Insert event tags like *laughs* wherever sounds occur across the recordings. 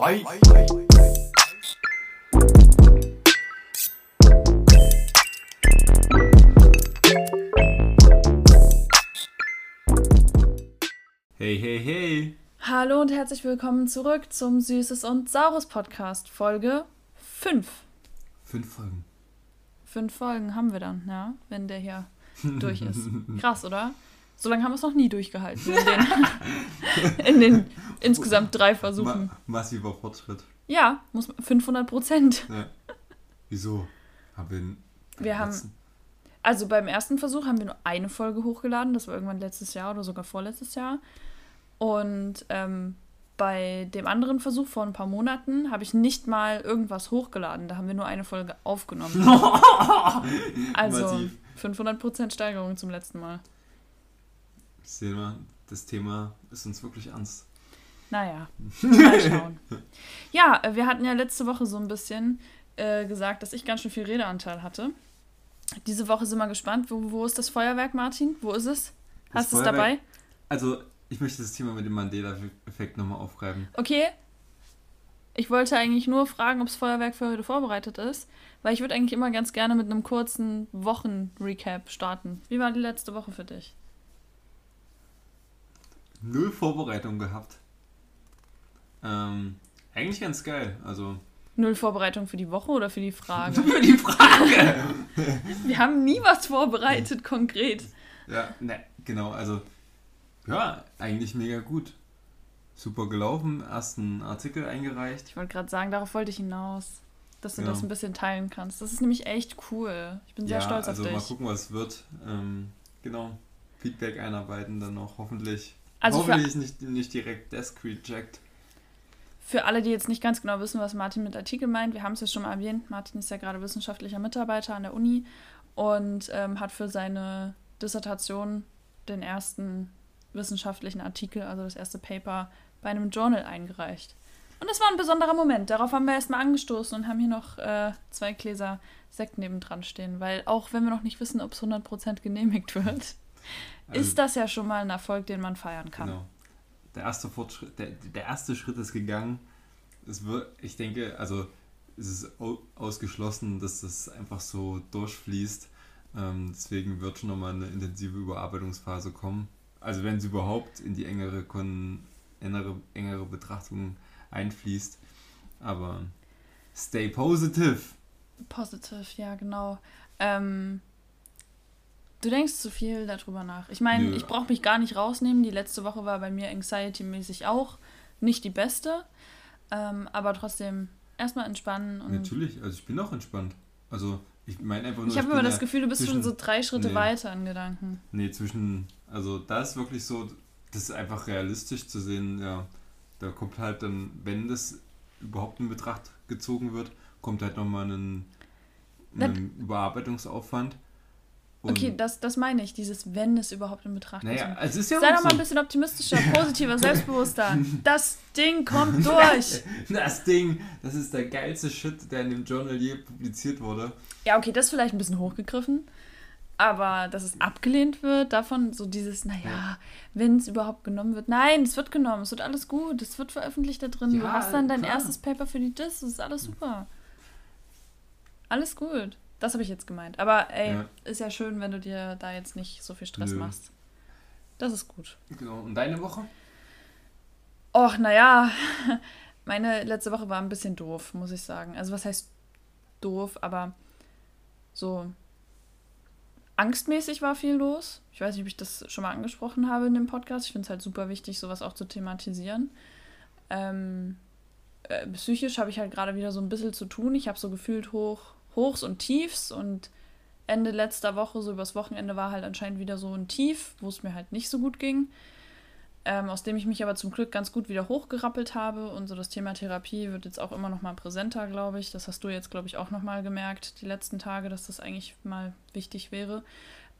Bye. Hey, hey, hey. Hallo und herzlich willkommen zurück zum Süßes und Saures Podcast, Folge 5. Fünf Folgen. Fünf Folgen haben wir dann, ja, wenn der hier *laughs* durch ist. Krass, oder? So lange haben wir es noch nie durchgehalten in den, *laughs* in den insgesamt drei Versuchen. Ma massiver Fortschritt. Ja, muss man, 500 Prozent. Ja. Wieso? Haben wir, Wir haben- letzten- Also beim ersten Versuch haben wir nur eine Folge hochgeladen, das war irgendwann letztes Jahr oder sogar vorletztes Jahr. Und ähm, bei dem anderen Versuch vor ein paar Monaten habe ich nicht mal irgendwas hochgeladen, da haben wir nur eine Folge aufgenommen. *laughs* Also Massiv. 500% Steigerung zum letzten Mal. Sehen wir, das Thema ist uns wirklich ernst. Naja, *laughs* mal schauen. Ja, äh, wir hatten ja letzte Woche so ein bisschen äh, gesagt, dass ich ganz schön viel Redeanteil hatte. Diese Woche sind wir gespannt. Wo, wo ist das Feuerwerk, Martin? Wo ist es? Hast du es dabei? Also, ich möchte das Thema mit dem Mandela-Effekt nochmal aufgreifen. Okay. Ich wollte eigentlich nur fragen, ob das Feuerwerk für heute vorbereitet ist, weil ich würde eigentlich immer ganz gerne mit einem kurzen Wochen-Recap starten. Wie war die letzte Woche für dich? Null Vorbereitung gehabt. Ähm, eigentlich ganz geil. Also, Null Vorbereitung für die Woche oder für die Frage? *laughs* für die Frage. *laughs* Wir haben nie was vorbereitet, konkret. Ja, ne, genau, also ja, eigentlich mega gut. Super gelaufen, ersten Artikel eingereicht. Ich wollte gerade sagen, darauf wollte ich hinaus. Dass du Ja. das ein bisschen teilen kannst. Das ist nämlich echt cool. Ich bin sehr ja, stolz also auf dich. mal gucken, was es wird. Ähm, genau, Feedback einarbeiten dann noch, hoffentlich. Also für, hoffentlich nicht, nicht direkt Desk reject. für alle, die jetzt nicht ganz genau wissen, was Martin mit Artikel meint, wir haben es ja schon mal erwähnt, Martin ist ja gerade wissenschaftlicher Mitarbeiter an der Uni und ähm, hat für seine Dissertation den ersten wissenschaftlichen Artikel, also das erste Paper, bei einem Journal eingereicht. Und das war ein besonderer Moment. Darauf haben wir erstmal angestoßen und haben hier noch äh, zwei Gläser Sekt nebendran stehen, weil auch wenn wir noch nicht wissen, ob es 100% genehmigt *laughs* wird, Also, ist das ja schon mal ein Erfolg, den man feiern kann. Genau. Der erste Fortschritt, der, der erste Schritt ist gegangen. Es wird, ich denke, also es ist au- ausgeschlossen, dass das einfach so durchfließt. Ähm, deswegen wird schon nochmal eine intensive Überarbeitungsphase kommen. Also wenn es überhaupt in die engere, Kon engere, engere Betrachtung einfließt. Aber stay positive. Positive, ja, genau. Ähm, du denkst zu viel darüber nach. Ich meine, ich brauche mich gar nicht rausnehmen. Die letzte Woche war bei mir anxiety-mäßig auch nicht die beste. Ähm, aber trotzdem erstmal entspannen. Und Natürlich, also ich bin auch entspannt. Also ich meine einfach nur. ich habe immer das Gefühl, du bist schon zwischen- so drei Schritte Nee. weiter in Gedanken. Nee, zwischen, also da ist wirklich so, das ist einfach realistisch zu sehen, ja, da kommt halt dann, wenn das überhaupt in Betracht gezogen wird, kommt halt nochmal ein, ein Überarbeitungsaufwand. Und, Okay, das, das meine ich, dieses Wenn es überhaupt in Betracht naja, es ist ja Sei doch mal ein bisschen optimistischer, positiver, *laughs* selbstbewusster. Das Ding kommt durch. *laughs* Das Ding, das ist der geilste Shit, der in dem Journal je publiziert wurde. Ja, okay, das ist vielleicht ein bisschen hochgegriffen. Aber dass es abgelehnt wird, davon so dieses, naja, Ja. wenn es überhaupt genommen wird. Nein, es wird genommen, es wird alles gut, es wird veröffentlicht da drin. du Ja, hast dann dein klar. erstes Paper für die Dis, das ist alles super. Alles gut. Das habe ich jetzt gemeint. Aber ey, Ja. ist ja schön, wenn du dir da jetzt nicht so viel Stress Nö. machst. Das ist gut. Genau, und deine Woche? Och, naja, *laughs* meine letzte Woche war ein bisschen doof, muss ich sagen. Also was heißt doof, aber so angstmäßig war viel los. Ich weiß nicht, ob ich das schon mal angesprochen habe in dem Podcast. Ich finde es halt super wichtig, sowas auch zu thematisieren. Ähm, äh, psychisch habe ich halt gerade wieder so ein bisschen zu tun. Ich habe so gefühlt hoch, Hochs und Tiefs und Ende letzter Woche, so übers Wochenende, war halt anscheinend wieder so ein Tief, wo es mir halt nicht so gut ging ähm, aus dem ich mich aber zum Glück ganz gut wieder hochgerappelt habe. Und so das Thema Therapie wird jetzt auch immer noch mal präsenter, glaube ich. Das hast du jetzt, glaube ich, auch noch mal gemerkt, die letzten Tage, dass das eigentlich mal wichtig wäre.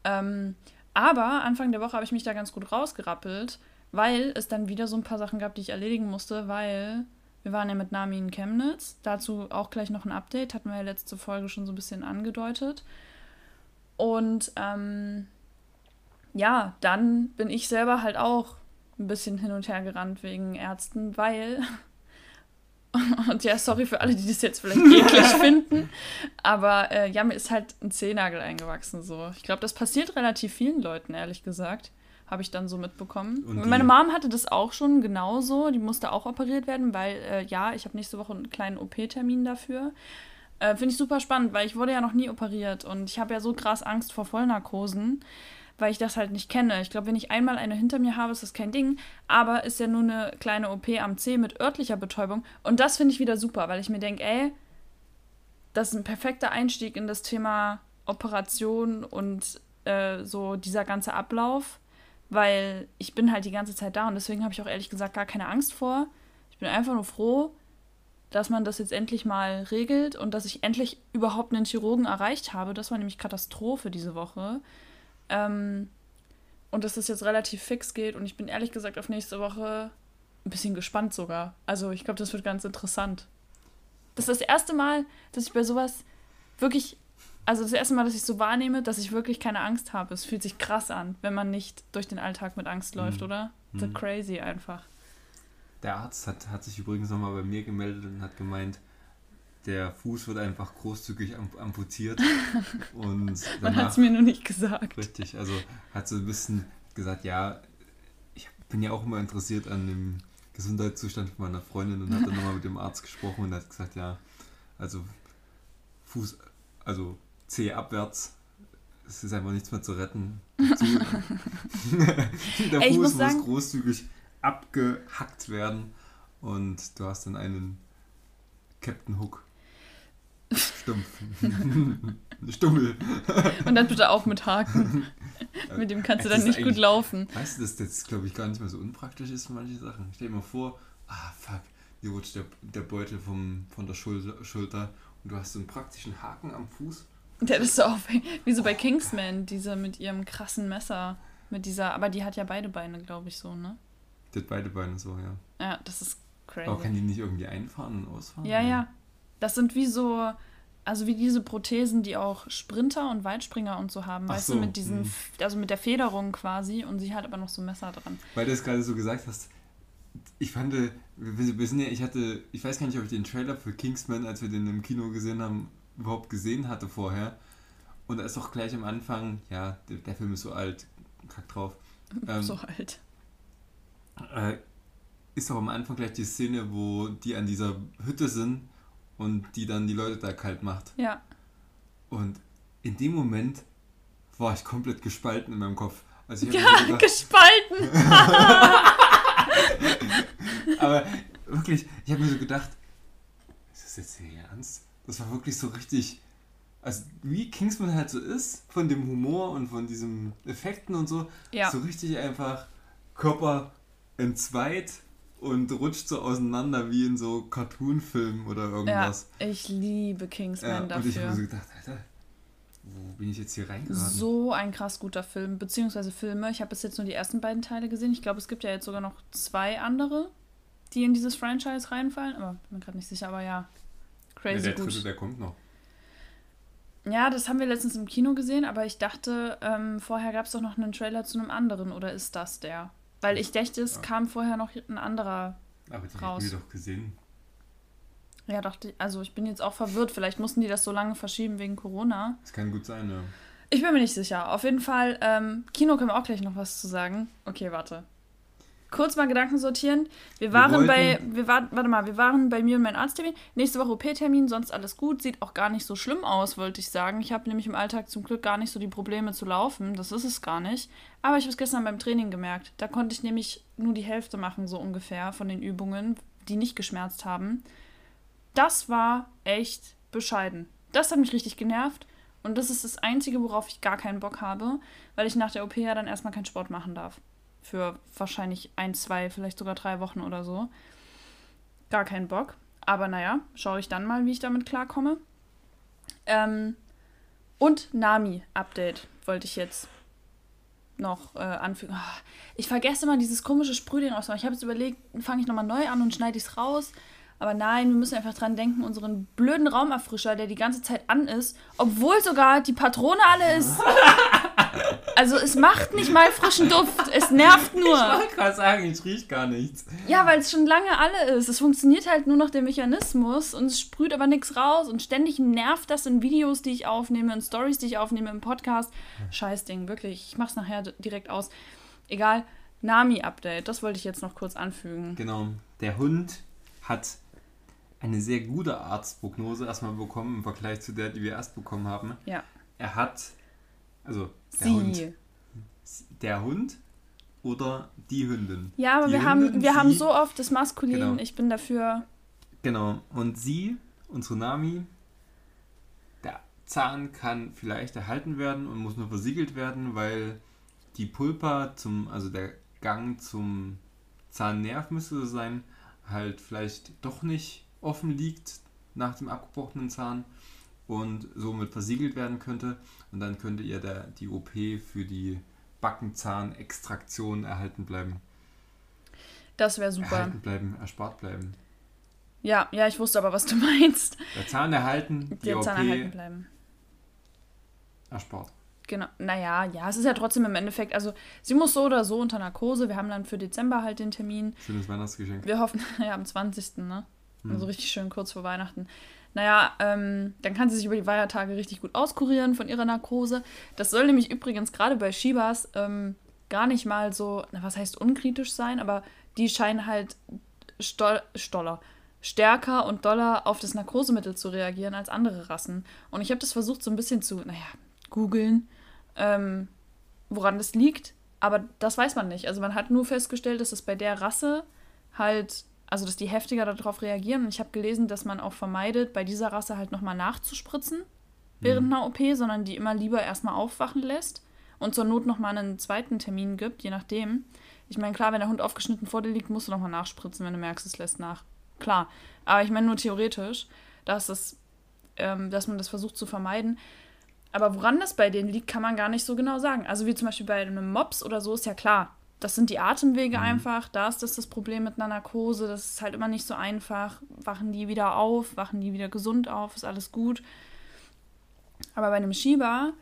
Ähm, aber Anfang der Woche habe ich mich da ganz gut rausgerappelt, weil es dann wieder so ein paar Sachen gab, die ich erledigen musste, weil wir waren ja mit Nami in Chemnitz. Dazu auch gleich noch ein Update, hatten wir ja letzte Folge schon so ein bisschen angedeutet. Und ähm, ja, dann bin ich selber halt auch ein bisschen hin und her gerannt wegen Ärzten, weil *laughs* Und ja, sorry für alle, die das jetzt vielleicht *laughs* eklig finden. Aber äh, ja, mir ist halt ein Zehennagel eingewachsen. So. Ich glaube, das passiert relativ vielen Leuten, ehrlich gesagt. Habe ich dann so mitbekommen. Und Meine Mom hatte das auch schon genauso. Die musste auch operiert werden, weil, äh, ja, ich habe nächste Woche einen kleinen OP-Termin dafür. Äh, Finde ich super spannend, weil ich wurde ja noch nie operiert und ich habe ja so krass Angst vor Vollnarkosen weil ich das halt nicht kenne. Ich glaube, wenn ich einmal eine hinter mir habe, ist das kein Ding. Aber ist ja nur eine kleine OP am C mit örtlicher Betäubung. Und das finde ich wieder super, weil ich mir denke, ey, das ist ein perfekter Einstieg in das Thema Operation und äh, so dieser ganze Ablauf. Weil ich bin halt die ganze Zeit da und deswegen habe ich auch ehrlich gesagt gar keine Angst vor. Ich bin einfach nur froh, dass man das jetzt endlich mal regelt und dass ich endlich überhaupt einen Chirurgen erreicht habe. Das war nämlich Katastrophe diese Woche. Ähm, und dass es jetzt relativ fix geht. Und ich bin ehrlich gesagt auf nächste Woche ein bisschen gespannt sogar. Also ich glaube, das wird ganz interessant. Das ist das erste Mal, dass ich bei sowas wirklich, also das erste Mal, dass ich so wahrnehme, dass ich wirklich keine Angst habe. Es fühlt sich krass an, wenn man nicht durch den Alltag mit Angst läuft, mhm. oder? So mhm. crazy einfach. Der Arzt hat, hat sich übrigens nochmal bei mir gemeldet und hat gemeint, der Fuß wird einfach großzügig amputiert. *laughs* und Man hat es mir nur nicht gesagt. Richtig, also hat so ein bisschen gesagt, ja, ich bin ja auch immer interessiert an dem Gesundheitszustand von meiner Freundin und hat dann nochmal mit dem Arzt gesprochen und hat gesagt, ja, also Fuß, also C abwärts, es ist einfach nichts mehr zu retten. *laughs* der Ey, Fuß muss, muss großzügig abgehackt werden und du hast dann einen Captain Hook. Stumpf. *laughs* Stummel. Und dann bitte auch mit Haken. *laughs* mit dem kannst du dann nicht gut laufen. Weißt du, dass das, glaube ich, gar nicht mehr so unpraktisch ist für manche Sachen? Stell dir mal vor, ah, fuck, dir rutscht der, der Beutel vom, von der Schulter, Schulter und du hast so einen praktischen Haken am Fuß. Der ist so auf, *laughs* wie so bei Kingsman, diese mit ihrem krassen Messer. Mit dieser, aber die hat ja beide Beine, glaube ich, so, ne? Die hat beide Beine so, ja. Ja, das ist crazy. Aber kann die nicht irgendwie einfahren und ausfahren? Ja, ja. Das sind wie so, also wie diese Prothesen, die auch Sprinter und Weitspringer und so haben, Ach weißt so, du, mit diesen, mh. also mit der Federung quasi und sie hat aber noch so Messer dran. Weil du es gerade so gesagt hast, ich fand, wir, wir sind ja, ich hatte, ich weiß gar nicht, ob ich den Trailer für Kingsman, als wir den im Kino gesehen haben, überhaupt gesehen hatte vorher. Und da ist doch gleich am Anfang, ja, der, der Film ist so alt, kack drauf. *laughs* Ähm, so alt. Äh, ist doch am Anfang gleich die Szene, wo die an dieser Hütte sind und die dann die Leute da kalt macht. Ja. Und in dem Moment war ich komplett gespalten in meinem Kopf. Also ich ja, gedacht, gespalten! *laughs* Aber wirklich, ich habe mir so gedacht, ist das jetzt hier ernst? Das war wirklich so richtig, also wie Kingsman halt so ist, von dem Humor und von diesen Effekten und so, ja. so richtig einfach Körper entzweit und rutscht so auseinander wie in so Cartoon-Filmen oder irgendwas. Ja, ich liebe Kingsman ja, dafür. Und ich habe so gedacht, Alter, wo bin ich jetzt hier reingeraten? So ein krass guter Film, beziehungsweise Filme. Ich habe bis jetzt nur die ersten beiden Teile gesehen. Ich glaube, es gibt ja jetzt sogar noch zwei andere, die in dieses Franchise reinfallen. Aber bin mir gerade nicht sicher, aber ja. Crazy ja, der gut. Dritte, der kommt noch. Ja, das haben wir letztens im Kino gesehen, aber ich dachte, ähm, vorher gab es doch noch einen Trailer zu einem anderen, oder ist das der? Weil ich dachte, es ja. kam vorher noch ein anderer Aber die raus. haben wir doch gesehen. Ja, doch, also ich bin jetzt auch verwirrt. Vielleicht mussten die das so lange verschieben wegen Corona. Das kann gut sein, ja. Ich bin mir nicht sicher. Auf jeden Fall, ähm, Kino können wir auch gleich noch was zu sagen. Okay, warte kurz mal Gedanken sortieren. Wir waren wir bei, wir war, warte mal, wir waren bei mir und meinem Arzttermin. Nächste Woche OP-Termin, sonst alles gut. Sieht auch gar nicht so schlimm aus, wollte ich sagen. Ich habe nämlich im Alltag zum Glück gar nicht so die Probleme zu laufen. Das ist es gar nicht. Aber ich habe es gestern beim Training gemerkt. Da konnte ich nämlich nur die Hälfte machen, so ungefähr, von den Übungen, die nicht geschmerzt haben. Das war echt bescheiden. Das hat mich richtig genervt. Und das ist das Einzige, worauf ich gar keinen Bock habe, weil ich nach der OP ja dann erstmal keinen Sport machen darf für wahrscheinlich ein, zwei, vielleicht sogar drei Wochen oder so. Gar keinen Bock. Aber naja, schaue ich dann mal, wie ich damit klarkomme. Ähm, und Nami-Update wollte ich jetzt noch äh, anfügen. Oh, ich vergesse immer dieses komische Sprühding ausmachen. Ich habe jetzt überlegt, fange ich nochmal neu an und schneide ich es raus. Aber nein, wir müssen einfach dran denken, unseren blöden Raumerfrischer, der die ganze Zeit an ist, obwohl sogar die Patrone alle ist. *laughs* Also es macht nicht mal frischen Duft, es nervt nur. Ich wollte gerade sagen, ich rieche gar nichts. Ja, weil es schon lange alle ist. Es funktioniert halt nur noch der Mechanismus und es sprüht aber nichts raus und ständig nervt das in Videos, die ich aufnehme, in Stories, die ich aufnehme, im Podcast. Scheißding, wirklich. Ich mach's nachher direkt aus. Egal. Nami-Update, das wollte ich jetzt noch kurz anfügen. Genau. Der Hund hat eine sehr gute Arztprognose erstmal bekommen im Vergleich zu der, die wir erst bekommen haben. Ja. Er hat, also der Sie. Hund, der Hund oder die Hündin. Ja, aber die wir haben, Hündin, wir haben so oft das Maskulin. Genau. Ich bin dafür. Genau. Und sie, unsere Nami, der Zahn kann vielleicht erhalten werden und muss nur versiegelt werden, weil die Pulpa zum, also der Gang zum Zahnnerv müsste so sein, halt vielleicht doch nicht offen liegt nach dem abgebrochenen Zahn und somit versiegelt werden könnte. Und dann könnte ihr der, die OP für die Backenzahnextraktion erhalten bleiben. Das wäre super. Erhalten bleiben, erspart bleiben. Ja, ja, ich wusste aber, was du *laughs* meinst. Der Zahn erhalten, die Der OP Zahn erhalten bleiben. erspart. Genau. Naja, ja, es ist ja trotzdem im Endeffekt, also sie muss so oder so unter Narkose. Wir haben dann für Dezember halt den Termin. Schönes Weihnachtsgeschenk. Wir hoffen, *laughs* ja, am 20. Ne? Hm. Also richtig schön kurz vor Weihnachten. Naja, ähm, dann kann sie sich über die Feiertage richtig gut auskurieren von ihrer Narkose. Das soll nämlich übrigens gerade bei Shibas ähm, gar nicht mal so, na, was heißt unkritisch sein, aber die scheinen halt stol stoller, stärker und doller auf das Narkosemittel zu reagieren als andere Rassen. Und ich habe das versucht so ein bisschen zu, naja, googeln, ähm, woran das liegt. Aber das weiß man nicht. Also man hat nur festgestellt, dass es bei der Rasse halt, also dass die heftiger darauf reagieren. Und ich habe gelesen, dass man auch vermeidet, bei dieser Rasse halt nochmal nachzuspritzen während einer OP, sondern die immer lieber erstmal aufwachen lässt und zur Not nochmal einen zweiten Termin gibt, je nachdem. Ich meine, klar, wenn der Hund aufgeschnitten vor dir liegt, musst du nochmal nachspritzen, wenn du merkst, es lässt nach. Klar. Aber ich meine nur theoretisch, dass, es, ähm, dass man das versucht zu vermeiden. Aber woran das bei denen liegt, kann man gar nicht so genau sagen. Also wie zum Beispiel bei einem Mops oder so ist ja klar. Das sind die Atemwege Mhm. einfach. Da ist das das Problem mit einer Narkose. Das ist halt immer nicht so einfach. Wachen die wieder auf, wachen die wieder gesund auf, ist alles gut. Aber bei einem Shiba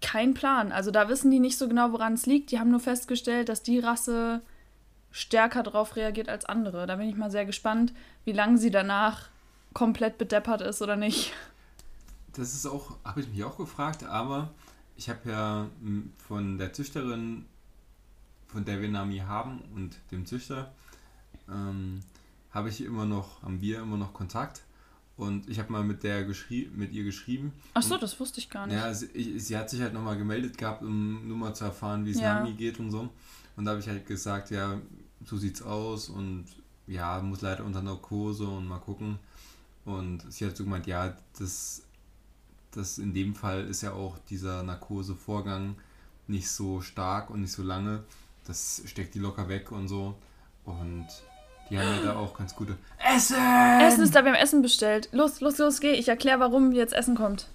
kein Plan. Also da wissen die nicht so genau, woran es liegt. Die haben nur festgestellt, dass die Rasse stärker darauf reagiert als andere. Da bin ich mal sehr gespannt, wie lange sie danach komplett bedeppert ist oder nicht. Das ist auch, habe ich mich auch gefragt, aber ich habe ja m, von der Züchterin, von der wir Nami haben und dem Züchter, ähm, habe ich immer noch, haben wir immer noch Kontakt. Und ich habe mal mit der geschrie mit ihr geschrieben. Ach so, das wusste ich gar nicht. Ja, sie, sie hat sich halt nochmal gemeldet gehabt, um nur mal zu erfahren, wie es Ja. Nami geht und so. Und da habe ich halt gesagt, ja, so sieht's aus und ja, muss leider unter Narkose und mal gucken. Und sie hat so gemeint, ja, das, das in dem Fall ist ja auch dieser Narkosevorgang nicht so stark und nicht so lange. Das steckt die locker weg und so. Und die haben ja da auch ganz gute Essen! Essen ist da, wir haben Essen bestellt. Los, los, los, geh. Ich erkläre, warum jetzt Essen kommt.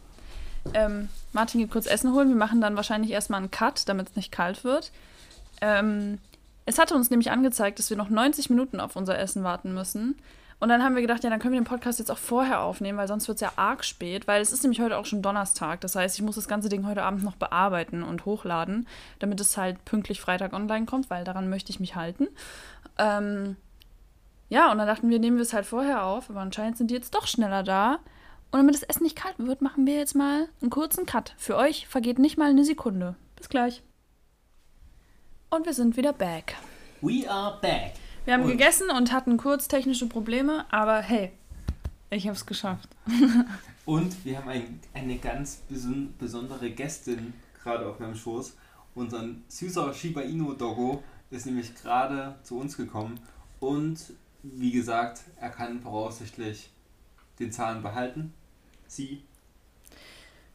Ähm, Martin geht kurz Essen holen. Wir machen dann wahrscheinlich erstmal einen Cut, damit es nicht kalt wird. Ähm, es hatte uns nämlich angezeigt, dass wir noch 90 Minuten auf unser Essen warten müssen. Und dann haben wir gedacht, ja, dann können wir den Podcast jetzt auch vorher aufnehmen, weil sonst wird es ja arg spät, weil es ist nämlich heute auch schon Donnerstag. Das heißt, ich muss das ganze Ding heute Abend noch bearbeiten und hochladen, damit es halt pünktlich Freitag online kommt, weil daran möchte ich mich halten. Ähm, ja, und dann dachten wir, nehmen wir es halt vorher auf, aber anscheinend sind die jetzt doch schneller da. Und damit das Essen nicht kalt wird, machen wir jetzt mal einen kurzen Cut. Für euch vergeht nicht mal eine Sekunde. Bis gleich. Und wir sind wieder back. We are back! Wir haben Und? gegessen und hatten kurz technische Probleme, aber hey, ich hab's geschafft. *laughs* Und wir haben ein, eine ganz beson besondere Gästin gerade auf meinem Schoß. Unser süßer Shiba Inu Doggo ist nämlich gerade zu uns gekommen und wie gesagt, er kann voraussichtlich den Zahn behalten. Sie.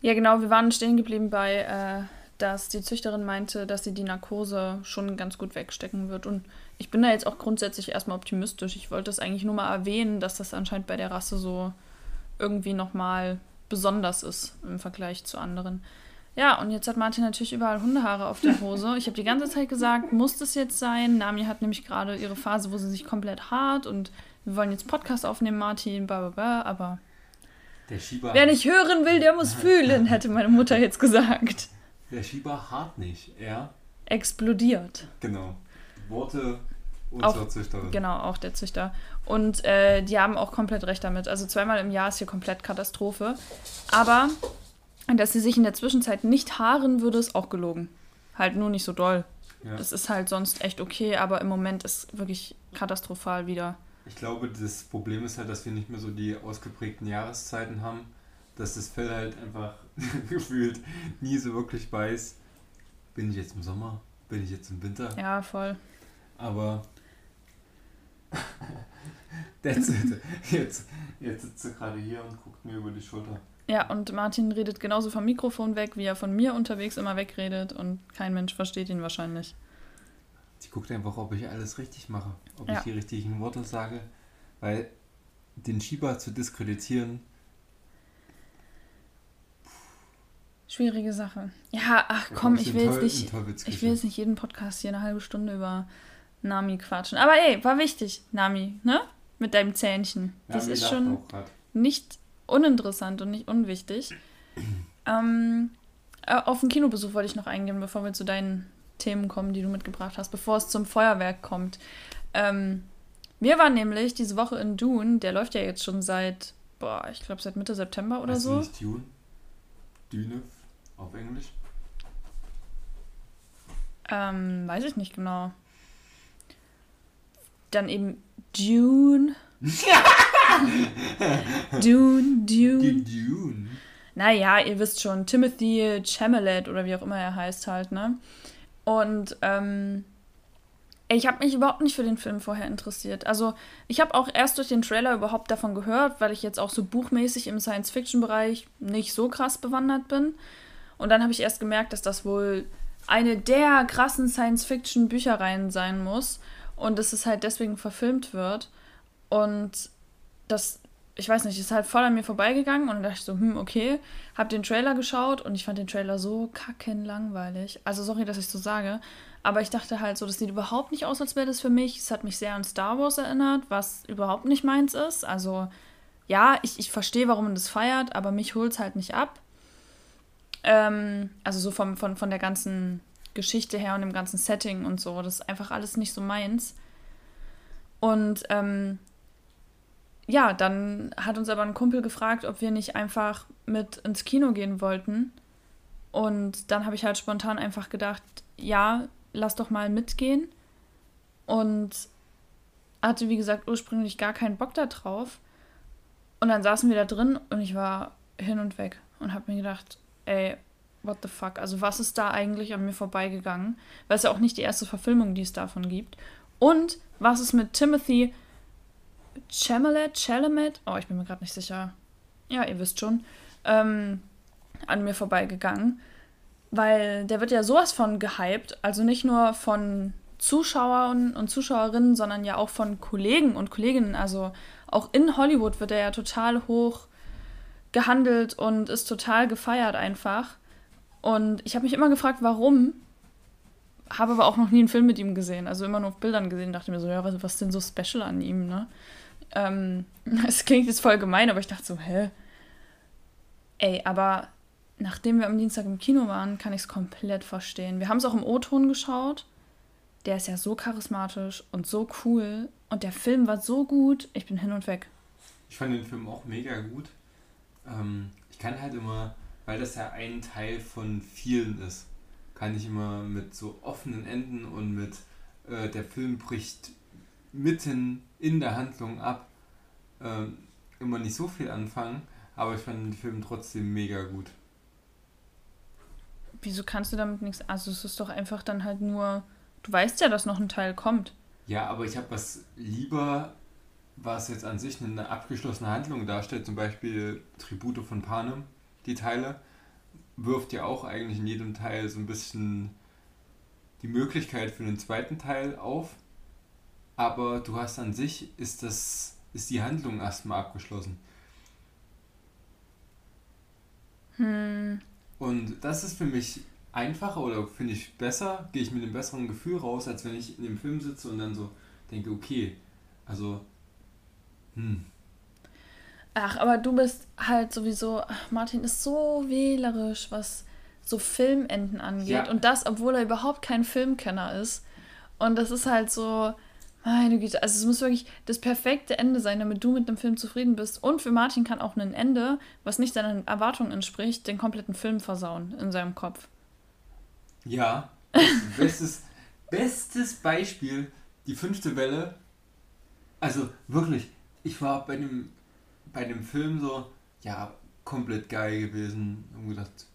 Ja, genau, wir waren stehen geblieben bei, äh, dass die Züchterin meinte, dass sie die Narkose schon ganz gut wegstecken wird. Und ich bin da jetzt auch grundsätzlich erstmal optimistisch. Ich wollte das eigentlich nur mal erwähnen, dass das anscheinend bei der Rasse so irgendwie nochmal besonders ist im Vergleich zu anderen. Ja, und jetzt hat Martin natürlich überall Hundehaare auf der Hose. Ich habe die ganze Zeit gesagt, muss das jetzt sein? Nami hat nämlich gerade ihre Phase, wo sie sich komplett hart und wir wollen jetzt Podcast aufnehmen, Martin, bla bla bla, aber wer nicht hören will, der muss fühlen, hätte meine Mutter jetzt gesagt. Der Schieber hart nicht, er explodiert. Genau. Worte unserer Auch, Züchterin. genau, auch der Züchter. Und äh, die haben auch komplett recht damit. Also zweimal im Jahr ist hier komplett Katastrophe. Aber, dass sie sich in der Zwischenzeit nicht haaren würde, ist auch gelogen. Halt nur nicht so doll. Ja. Das ist halt sonst echt okay, aber im Moment ist wirklich katastrophal wieder. Ich glaube, das Problem ist halt, dass wir nicht mehr so die ausgeprägten Jahreszeiten haben, dass das Fell halt einfach *laughs* gefühlt nie so wirklich weiß, bin ich jetzt im Sommer, bin ich jetzt im Winter. Ja, voll. Aber *laughs* der sitzt, jetzt, jetzt sitzt er gerade hier und guckt mir über die Schulter. Ja, und Martin redet genauso vom Mikrofon weg, wie er von mir unterwegs immer wegredet und kein Mensch versteht ihn wahrscheinlich. Sie guckt einfach, ob ich alles richtig mache, ob Ja. ich die richtigen Worte sage, weil den Schieber zu diskreditieren, Schwierige Sache. Ja, ach komm, ich du will jetzt nicht. Ich will jetzt nicht jeden Podcast hier eine halbe Stunde über Nami quatschen. Aber ey, war wichtig, Nami, ne? Mit deinem Zähnchen. Das ist schon nicht uninteressant und nicht unwichtig. *clears throat* ähm, äh, auf den Kinobesuch wollte ich noch eingehen, bevor wir zu deinen Themen kommen, die du mitgebracht hast, bevor es zum Feuerwerk kommt. Ähm, wir waren nämlich diese Woche in Dune, der läuft ja jetzt schon seit, boah, ich glaube seit Mitte September oder Heißt die so. Nicht Dune? Düne auf Englisch? Ähm, weiß ich nicht genau. Dann eben Dune. *laughs* Dune, Die Dune. Dune. Naja, ihr wisst schon, Timothy Chalamet oder wie auch immer er heißt halt, ne? Und ähm, ich habe mich überhaupt nicht für den Film vorher interessiert. Also ich habe auch erst durch den Trailer überhaupt davon gehört, weil ich jetzt auch so buchmäßig im Science-Fiction-Bereich nicht so krass bewandert bin. Und dann habe ich erst gemerkt, dass das wohl eine der krassen Science-Fiction-Büchereien sein muss und dass es halt deswegen verfilmt wird. Und das, ich weiß nicht, ist halt voll an mir vorbeigegangen und dachte ich so, hm, okay, hab den Trailer geschaut und ich fand den Trailer so kackenlangweilig. Also sorry, dass ich so sage, aber ich dachte halt so, das sieht überhaupt nicht aus, als wäre das für mich. Es hat mich sehr an Star Wars erinnert, was überhaupt nicht meins ist. Also ja, ich, ich verstehe, warum man das feiert, aber mich holt es halt nicht ab. Ähm, also so vom, von, von der ganzen Geschichte her und dem ganzen Setting und so. Das ist einfach alles nicht so meins. Und ähm, ja, dann hat uns aber ein Kumpel gefragt, ob wir nicht einfach mit ins Kino gehen wollten. Und dann habe ich halt spontan einfach gedacht, ja, lass doch mal mitgehen. Und hatte, wie gesagt, ursprünglich gar keinen Bock da drauf. Und dann saßen wir da drin und ich war hin und weg und habe mir gedacht, ey, what the fuck? Also was ist da eigentlich an mir vorbeigegangen? Weil es ja auch nicht die erste Verfilmung, die es davon gibt. Und was ist mit Timothy Chalamet? Chalamet? Oh, ich bin mir gerade nicht sicher. Ja, ihr wisst schon. Ähm, an mir vorbeigegangen. Weil der wird ja sowas von gehypt. Also nicht nur von Zuschauern und Zuschauerinnen, sondern ja auch von Kollegen und Kolleginnen. Also auch in Hollywood wird er ja total hoch gehandelt und ist total gefeiert einfach. Und ich habe mich immer gefragt, warum. Habe aber auch noch nie einen Film mit ihm gesehen. Also immer nur auf Bildern gesehen. Dachte mir so, ja, was, was ist denn so special an ihm, ne? Ähm, *laughs* es klingt jetzt voll gemein, aber ich dachte so, hä? Ey, aber nachdem wir am Dienstag im Kino waren, kann ich es komplett verstehen. Wir haben es auch im O-Ton geschaut. Der ist ja so charismatisch und so cool. Und der Film war so gut. Ich bin hin und weg. Ich fand den Film auch mega gut. Ähm, ich kann halt immer, weil das ja ein Teil von vielen ist, kann ich immer mit so offenen Enden und mit äh, der Film bricht mitten in der Handlung ab, ähm, immer nicht so viel anfangen, aber ich fand den Film trotzdem mega gut. Wieso kannst du damit nichts? Also es ist doch einfach dann halt nur. Du weißt ja, dass noch ein Teil kommt. Ja, aber ich habe was lieber, was jetzt an sich eine abgeschlossene Handlung darstellt, zum Beispiel Tribute von Panem, die Teile, wirft ja auch eigentlich in jedem Teil so ein bisschen die Möglichkeit für einen zweiten Teil auf, aber du hast an sich, ist das, ist die Handlung erstmal abgeschlossen. Hm. Und das ist für mich einfacher oder finde ich besser, gehe ich mit einem besseren Gefühl raus, als wenn ich in dem Film sitze und dann so denke, okay, also, hm, Ach, aber du bist halt sowieso. Ach, Martin ist so wählerisch, was so Filmenden angeht. Ja. Und das, obwohl er überhaupt kein Filmkenner ist. Und das ist halt so, meine Güte, also es muss wirklich das perfekte Ende sein, damit du mit einem Film zufrieden bist. Und für Martin kann auch ein Ende, was nicht seinen Erwartungen entspricht, den kompletten Film versauen in seinem Kopf. Ja, *laughs* bestes, bestes Beispiel, die fünfte Welle. Also wirklich, ich war bei dem, bei dem Film so, ja, komplett geil gewesen. Ich gedacht,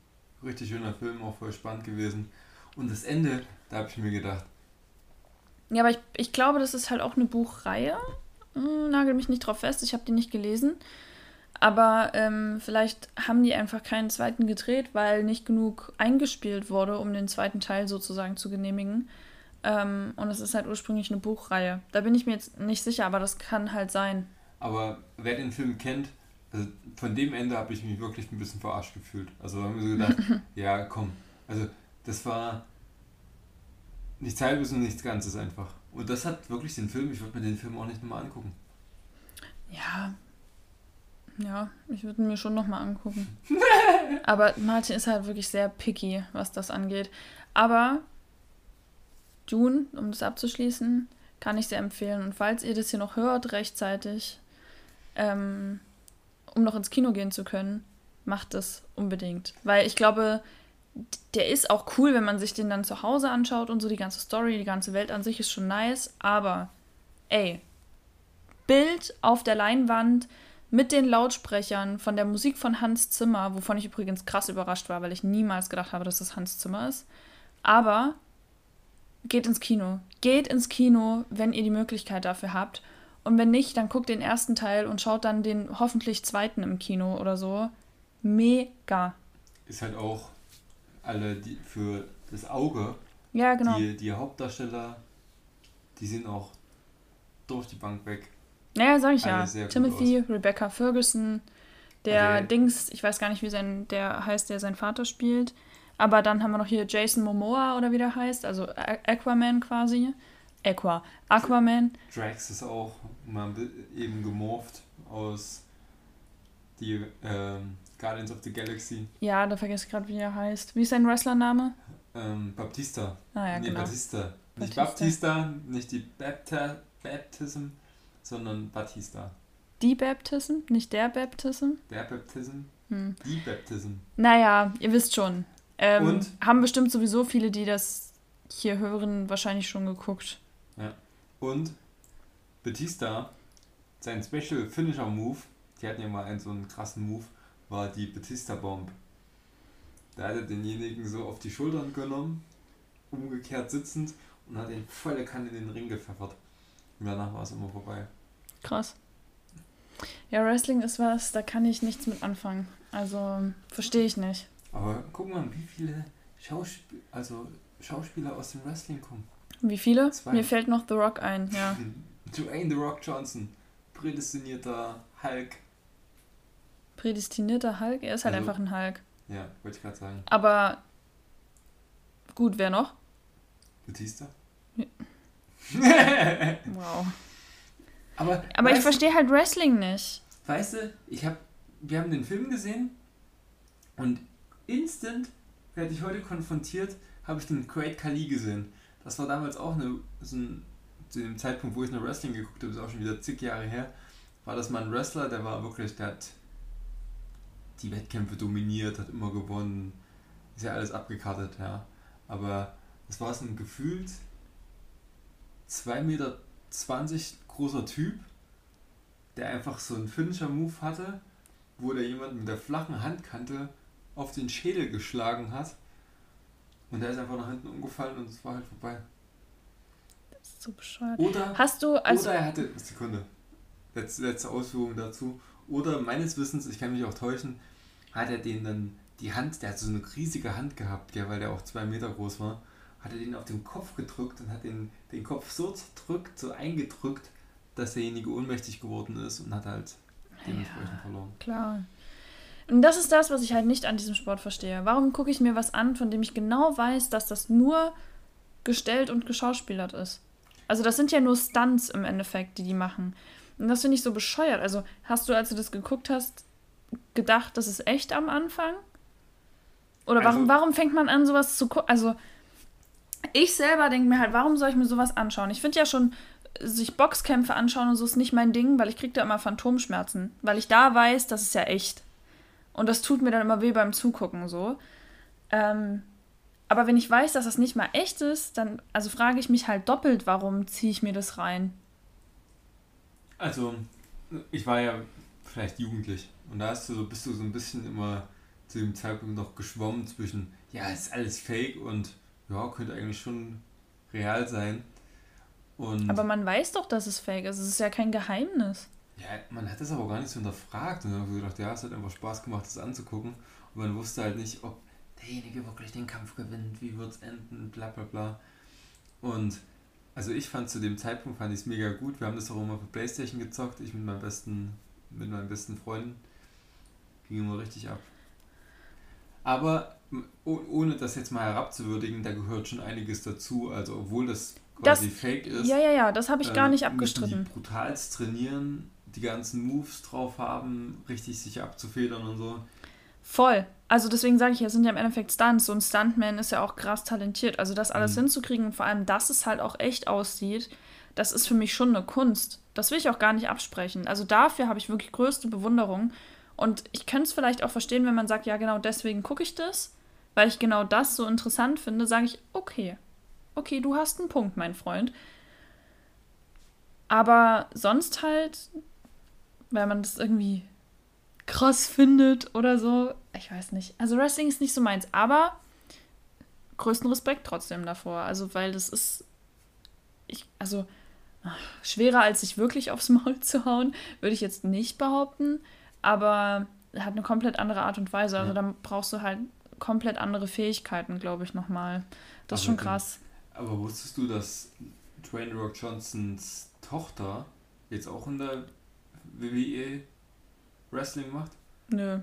richtig schöner Film, auch voll spannend gewesen. Und das Ende, da habe ich mir gedacht, Ja, aber ich, ich glaube, das ist halt auch eine Buchreihe. Hm, nagel mich nicht drauf fest, ich habe die nicht gelesen. Aber ähm, vielleicht haben die einfach keinen zweiten gedreht, weil nicht genug eingespielt wurde, um den zweiten Teil sozusagen zu genehmigen. Ähm, und es ist halt ursprünglich eine Buchreihe. Da bin ich mir jetzt nicht sicher, aber das kann halt sein. Aber wer den Film kennt, also von dem Ende habe ich mich wirklich ein bisschen verarscht gefühlt. Also haben wir so gedacht, *laughs* ja komm, also das war nichts halbes und nichts Ganzes einfach. Und das hat wirklich den Film, ich würde mir den Film auch nicht nochmal angucken. Ja. Ja, ich würde ihn mir schon nochmal angucken. *laughs* Aber Martin ist halt wirklich sehr picky, was das angeht. Aber Dune, um das abzuschließen, kann ich sehr empfehlen. Und falls ihr das hier noch hört, rechtzeitig, ähm, um noch ins Kino gehen zu können, macht das unbedingt. Weil ich glaube, der ist auch cool, wenn man sich den dann zu Hause anschaut und so die ganze Story, die ganze Welt an sich ist schon nice. Aber, ey, Bild auf der Leinwand mit den Lautsprechern von der Musik von Hans Zimmer, wovon ich übrigens krass überrascht war, weil ich niemals gedacht habe, dass das Hans Zimmer ist. Aber geht ins Kino. Geht ins Kino, wenn ihr die Möglichkeit dafür habt. Und wenn nicht, dann guckt den ersten Teil und schaut dann den hoffentlich zweiten im Kino oder so. Mega. Ist halt auch alle die für das Auge, Ja, genau. die, die Hauptdarsteller, die sind auch durch die Bank weg. Naja, sag ich Alle ja. Timothy, Rebecca Ferguson, der Also, Dings, ich weiß gar nicht, wie sein, der heißt, der seinen Vater spielt. Aber dann haben wir noch hier Jason Momoa oder wie der heißt, also Aquaman quasi. Aqua. Aquaman. Drax ist auch mal eben gemorpht aus die ähm, Guardians of the Galaxy. Ja, da vergesse ich gerade, wie er heißt. Wie ist sein Wrestlername? Ähm, Baptista. Ah ja, nee, genau. Batista. Nicht Batista. Baptista, nicht die Bapta Baptism, sondern Batista. Die Baptism, nicht der Baptism. Der Baptism, Hm. die Baptism. Naja, ihr wisst schon. Ähm, Und? Haben bestimmt sowieso viele, die das hier hören, wahrscheinlich schon geguckt. Und Batista, sein Special Finisher Move, die hatten ja mal einen so einen krassen Move, war die Batista Bomb. Da hat er denjenigen so auf die Schultern genommen, umgekehrt sitzend und hat ihn volle Kanne in den Ring gepfeffert. Und danach war es immer vorbei. Krass. Ja, Wrestling ist was, da kann ich nichts mit anfangen. Also, verstehe ich nicht. Aber guck mal, wie viele Schauspiel also Schauspieler aus dem Wrestling kommen. Wie viele? Zwei. Mir fällt noch The Rock ein, ja. *laughs* Dwayne The Rock Johnson, prädestinierter Hulk. Prädestinierter Hulk, er ist halt Also- einfach ein Hulk. Ja, wollte ich gerade sagen. Aber gut, wer noch? Batista? *laughs* Wow. Aber, Aber ich verstehe halt Wrestling nicht. Weißt du, ich hab, wir haben den Film gesehen und instant werde ich heute konfrontiert, habe ich den Great Khali gesehen. Das war damals auch eine, so ein, zu dem Zeitpunkt, wo ich eine Wrestling geguckt habe, ist auch schon wieder zig Jahre her, war das mal ein Wrestler, der war wirklich, der hat die Wettkämpfe dominiert, hat immer gewonnen, ist ja alles abgekartet, ja. Aber es war so ein gefühlt 2,20 Meter großer Typ, der einfach so einen Finisher-Move hatte, wo der jemand mit der flachen Handkante auf den Schädel geschlagen hat. Und der ist einfach nach hinten umgefallen und es war halt vorbei. Das ist so bescheuert. Oder, Hast du, also, oder er hatte, Sekunde, letzte, letzte Ausführung dazu. Oder meines Wissens, ich kann mich auch täuschen, hat er den dann die Hand, der hat so eine riesige Hand gehabt, gell, weil der auch zwei Meter groß war, hat er den auf den Kopf gedrückt und hat den, den Kopf so zerdrückt, so eingedrückt, dass derjenige ohnmächtig geworden ist und hat halt dementsprechend verloren. klar. Und das ist das, was ich halt nicht an diesem Sport verstehe. Warum gucke ich mir was an, von dem ich genau weiß, dass das nur gestellt und geschauspielert ist? Also das sind ja nur Stunts im Endeffekt, die die machen. Und das finde ich so bescheuert. Also hast du, als du das geguckt hast, gedacht, das ist echt am Anfang? Oder warum, also, warum fängt man an, sowas zu gucken? Also, ich selber denke mir halt, warum soll ich mir sowas anschauen? Ich finde ja schon, sich Boxkämpfe anschauen und so ist nicht mein Ding, weil ich kriege da immer Phantomschmerzen. Weil ich da weiß, das ist ja echt. Und das tut mir dann immer weh beim Zugucken so. Ähm, aber wenn ich weiß, dass das nicht mal echt ist, dann also frage ich mich halt doppelt, warum ziehe ich mir das rein? Also, ich war ja vielleicht jugendlich und da hast du so, bist du so ein bisschen immer zu dem Zeitpunkt noch geschwommen zwischen, ja, ist alles fake und ja, könnte eigentlich schon real sein. Und aber man weiß doch, dass es fake ist. Es ist ja kein Geheimnis. Ja, man hat das aber gar nicht so hinterfragt. Und dann haben wir gedacht, ja, es hat einfach Spaß gemacht, das anzugucken. Und man wusste halt nicht, ob derjenige wirklich den Kampf gewinnt, wie wird es enden, bla bla bla. Und also ich fand zu dem Zeitpunkt fand ich es mega gut. Wir haben das auch immer für Playstation gezockt, ich mit meinem besten, mit meinen besten Freunden. Ging immer richtig ab. Aber ohne das jetzt mal herabzuwürdigen, da gehört schon einiges dazu. Also obwohl das quasi das, fake ist. Ja, ja, ja, das habe ich äh, gar nicht abgestritten. Die brutalst trainieren, die ganzen Moves drauf haben, richtig sich abzufedern und so. Voll. Also deswegen sage ich, es sind ja im Endeffekt Stunts. So ein Stuntman ist ja auch krass talentiert. Also das alles mhm. hinzukriegen und vor allem, dass es halt auch echt aussieht, das ist für mich schon eine Kunst. Das will ich auch gar nicht absprechen. Also dafür habe ich wirklich größte Bewunderung. Und ich könnte es vielleicht auch verstehen, wenn man sagt, ja genau deswegen gucke ich das, weil ich genau das so interessant finde, sage ich, okay, okay, du hast einen Punkt, mein Freund. Aber sonst halt, weil man das irgendwie krass findet oder so, ich weiß nicht. Also Wrestling ist nicht so meins, aber größten Respekt trotzdem davor. Also, weil das ist, ich, also ach, schwerer als sich wirklich aufs Maul *laughs* zu hauen, würde ich jetzt nicht behaupten, aber hat eine komplett andere Art und Weise. Also, ja. dann brauchst du halt komplett andere Fähigkeiten, glaube ich, nochmal. Das ist schon krass. Aber wusstest du, dass Dwayne Rock Johnsons Tochter jetzt auch in der WWE Wrestling macht? Nö.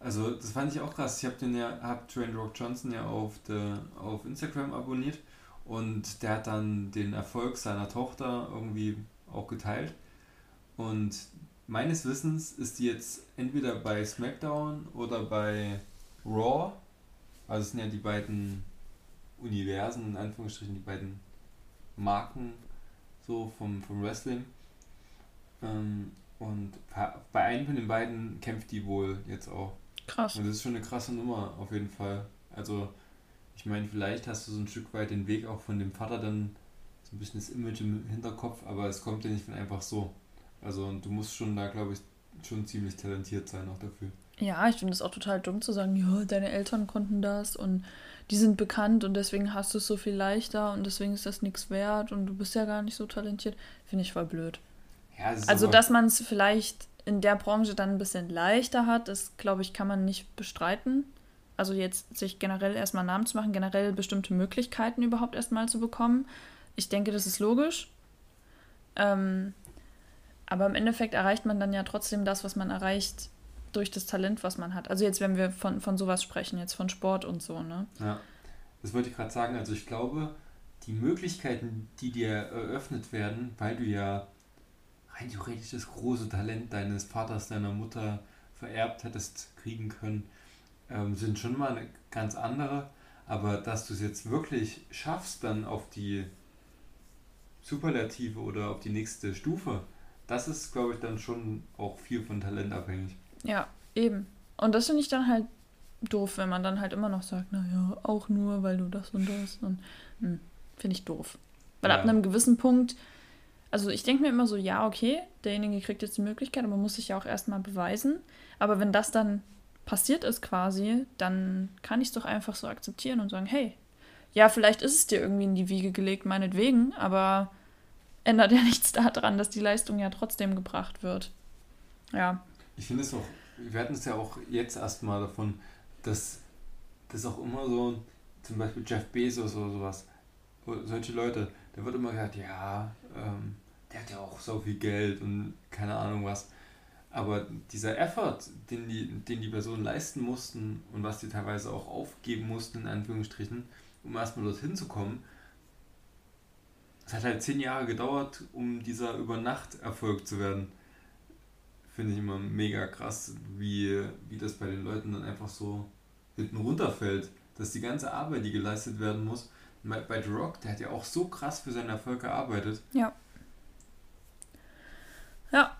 Also das fand ich auch krass. Ich habe den ja, hab Dwayne Rock Johnson ja auf, der, auf Instagram abonniert und der hat dann den Erfolg seiner Tochter irgendwie auch geteilt. Und meines Wissens ist die jetzt entweder bei SmackDown oder bei Raw. Also es sind ja die beiden Universen, in Anführungsstrichen, die beiden Marken so vom, vom Wrestling. Ähm, und bei einem von den beiden kämpft die wohl jetzt auch. Krass. Und das ist schon eine krasse Nummer, auf jeden Fall. Also, ich meine, vielleicht hast du so ein Stück weit den Weg auch von dem Vater dann so ein bisschen das Image im Hinterkopf, aber es kommt ja nicht von einfach so. Also, und du musst schon da, glaube ich, schon ziemlich talentiert sein auch dafür. Ja, ich finde es auch total dumm zu sagen, ja, deine Eltern konnten das und die sind bekannt und deswegen hast du es so viel leichter und deswegen ist das nichts wert und du bist ja gar nicht so talentiert. Finde ich voll blöd. Ja, also, dass man es vielleicht in der Branche dann ein bisschen leichter hat, das glaube ich, kann man nicht bestreiten. Also jetzt sich generell erstmal einen Namen zu machen, generell bestimmte Möglichkeiten überhaupt erstmal zu bekommen. Ich denke, das ist logisch. Ähm, aber im Endeffekt erreicht man dann ja trotzdem das, was man erreicht durch das Talent, was man hat. Also jetzt, wenn wir von, von sowas sprechen, jetzt von Sport und so, ne? Ja, das wollte ich gerade sagen. Also ich glaube, die Möglichkeiten, die dir eröffnet werden, weil du ja rein theoretisch das große Talent deines Vaters, deiner Mutter vererbt hättest kriegen können, ähm, sind schon mal eine ganz andere. Aber dass du es jetzt wirklich schaffst, dann auf die Superlative oder auf die nächste Stufe, das ist, glaube ich, dann schon auch viel von Talent abhängig. Ja, eben. Und das finde ich dann halt doof, wenn man dann halt immer noch sagt, naja, auch nur, weil du das und das. Und hm, finde ich doof. Weil ja. ab einem gewissen Punkt also ich denke mir immer so, ja, okay, derjenige kriegt jetzt die Möglichkeit, aber muss sich ja auch erstmal beweisen. Aber wenn das dann passiert ist quasi, dann kann ich es doch einfach so akzeptieren und sagen, hey, ja, vielleicht ist es dir irgendwie in die Wiege gelegt, meinetwegen, aber ändert ja *laughs* nichts daran, dass die Leistung ja trotzdem gebracht wird. Ja. Ich finde es auch, wir hatten es ja auch jetzt erstmal davon, dass das auch immer so, zum Beispiel Jeff Bezos oder sowas, solche Leute, da wird immer gesagt, ja, ähm, der hat ja auch so viel Geld und keine Ahnung was. Aber dieser Effort, den die, den die Personen leisten mussten und was sie teilweise auch aufgeben mussten, in Anführungsstrichen, um erstmal dorthin zu kommen, es hat halt zehn Jahre gedauert, um dieser Übernacht-Erfolg zu werden. Finde ich immer mega krass, wie, wie das bei den Leuten dann einfach so hinten runterfällt, dass die ganze Arbeit, die geleistet werden muss, bei The Rock, der hat ja auch so krass für seinen Erfolg gearbeitet. Ja. Ja,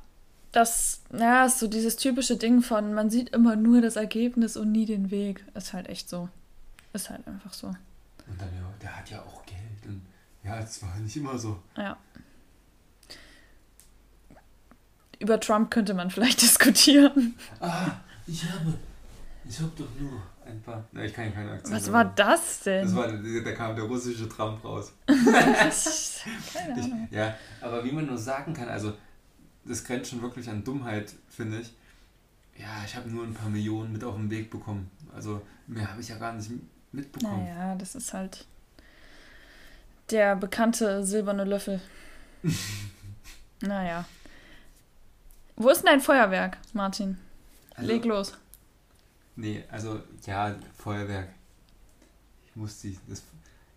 das ja, ist so dieses typische Ding von, man sieht immer nur das Ergebnis und nie den Weg. Ist halt echt so. Ist halt einfach so. Und dann, ja, der hat ja auch Geld. Und ja, es war nicht immer so. Ja. Über Trump könnte man vielleicht *laughs* diskutieren. Ah, ich habe. Ich habe doch nur ein paar. Na, ich kann keine Akzente. Was war das denn? Das war, da kam der russische Trump raus. *laughs* keine Ahnung. Ich, ja, aber wie man nur sagen kann, also das grenzt schon wirklich an Dummheit, finde ich. Ja, ich habe nur ein paar Millionen mit auf den Weg bekommen. Also mehr habe ich ja gar nicht mitbekommen. Naja, das ist halt der bekannte silberne Löffel. *laughs* naja. Wo ist denn dein Feuerwerk, Martin? Also, Leg los. Nee, also ja, Feuerwerk. Ich muss, die, das,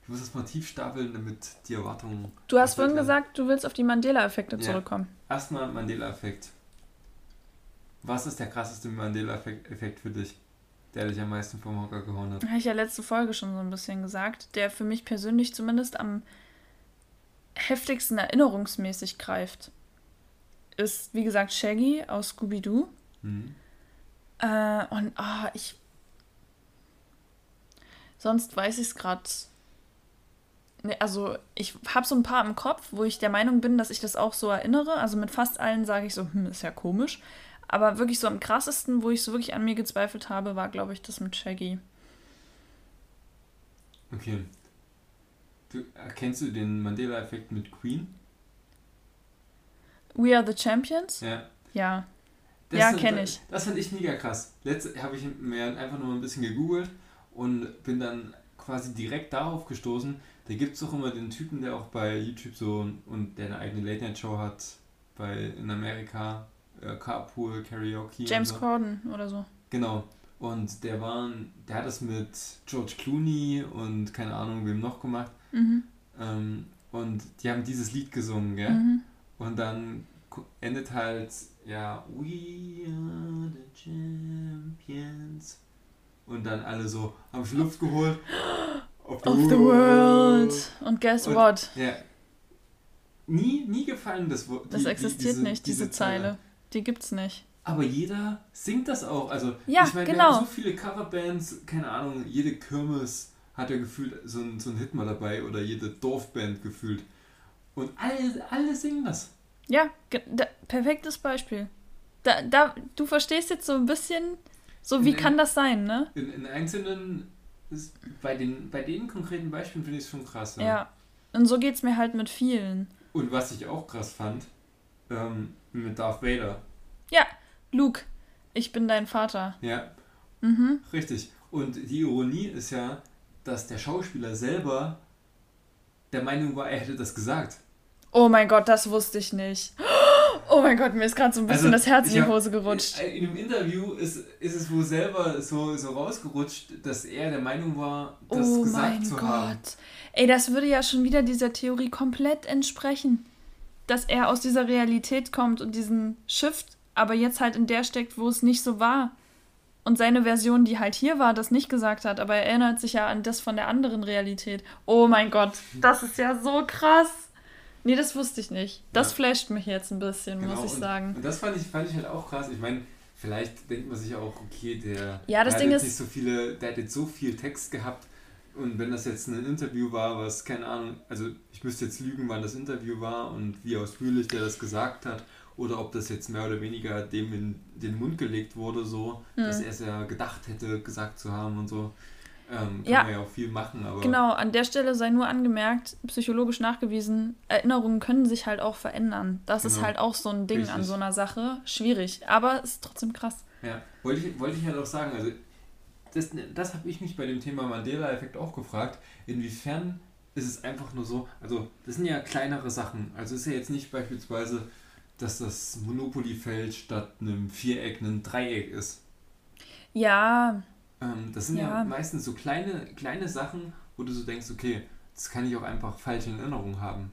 ich muss das mal tief stapeln, damit die Erwartungen. Du hast vorhin gesagt, du willst auf die Mandela-Effekte zurückkommen. Erstmal Mandela-Effekt. Was ist der krasseste Mandela-Effekt für dich, der dich am meisten vom Hocker gehauen hat? Habe ich ja letzte Folge schon so ein bisschen gesagt, der für mich persönlich zumindest am heftigsten erinnerungsmäßig greift. Ist, wie gesagt, Shaggy aus Scooby-Doo. Mhm. Äh, und ah, ich. Sonst weiß ich es gerade. Ne, also, ich habe so ein paar im Kopf, wo ich der Meinung bin, dass ich das auch so erinnere. Also mit fast allen sage ich so, hm, ist ja komisch. Aber wirklich so am krassesten, wo ich so wirklich an mir gezweifelt habe, war, glaube ich, das mit Shaggy. Okay. Du, erkennst du den Mandela-Effekt mit Queen? We Are the Champions? Ja. Ja. Das ja, kenne ich. Das fand ich mega krass. Letzte habe ich mir einfach nur ein bisschen gegoogelt und bin dann quasi direkt darauf gestoßen. Da gibt es doch immer den Typen, der auch bei YouTube so und der eine eigene Late Night Show hat bei in Amerika, äh, Carpool Karaoke. James so. Corden oder so. Genau. Und der war, der hat das mit George Clooney und keine Ahnung wem noch gemacht. Mhm. Ähm, und die haben dieses Lied gesungen, gell? Mhm. Und dann endet halt ja, we are the champions. Und dann alle so haben Luft geholt. *laughs* Of the, world. Und guess und, what? Ja. Nie, nie gefallen das Wort. Das existiert die, diese, nicht, diese, diese Zeile. Zeile. Die gibt's nicht. Aber jeder singt das auch. Also, ja, ich meine, genau. wir haben so viele Coverbands, keine Ahnung, jede Kirmes hat ja gefühlt so ein, so ein Hit mal dabei oder jede Dorfband gefühlt. Und alle, alle singen das. Ja, da, perfektes Beispiel. Da, da, du verstehst jetzt so ein bisschen, so wie in, kann das sein, ne? In, in einzelnen, ist, bei, den, bei den konkreten Beispielen finde ich es schon krass. Ja. ja. Und so geht es mir halt mit vielen. Und was ich auch krass fand, ähm, mit Darth Vader. Ja, Luke, ich bin dein Vater. Ja. Mhm. Richtig. Und die Ironie ist ja, dass der Schauspieler selber der Meinung war, er hätte das gesagt. Oh mein Gott, das wusste ich nicht. Oh mein Gott, mir ist gerade so ein bisschen also, das Herz in die Hose gerutscht. In, in dem Interview ist, ist es wohl selber so, so rausgerutscht, dass er der Meinung war, das oh gesagt zu Gott. haben. Ey, das würde ja schon wieder dieser Theorie komplett entsprechen. Dass er aus dieser Realität kommt und diesen Shift aber jetzt halt in der steckt, wo es nicht so war. Und seine Version, die halt hier war, das nicht gesagt hat, aber er erinnert sich ja an das von der anderen Realität. Oh mein Gott, das ist ja so krass. Nee, das wusste ich nicht. Das ja. flasht mich jetzt ein bisschen, genau, muss ich und, sagen. Und das fand ich, fand ich halt auch krass. Ich meine, vielleicht denkt man sich auch, okay, der, ja, das der Ding hat ist, nicht so viele, der hat jetzt so viel Text gehabt. Und wenn das jetzt ein Interview war, was, keine Ahnung, also ich müsste jetzt lügen, wann das Interview war und wie ausführlich der das gesagt hat, oder ob das jetzt mehr oder weniger dem in den Mund gelegt wurde, so, hm. dass er es ja gedacht hätte, gesagt zu haben und so. Ähm, kann ja. man ja auch viel machen, aber. Genau, an der Stelle sei nur angemerkt, psychologisch nachgewiesen, Erinnerungen können sich halt auch verändern. Das genau. ist halt auch so ein Ding Richtig. an so einer Sache. Schwierig, aber ist trotzdem krass. Ja, wollte ich, wollte ich halt auch sagen, also das, das habe ich mich bei dem Thema Mandela-Effekt auch gefragt, inwiefern ist es einfach nur so, also das sind ja kleinere Sachen, also ist ja jetzt nicht beispielsweise, dass das Monopoly-Feld statt einem Viereck ein Dreieck ist. Ja, ähm, das sind ja. ja. meistens so kleine, kleine Sachen, wo du so denkst, okay, das kann ich auch einfach falsch in Erinnerung haben.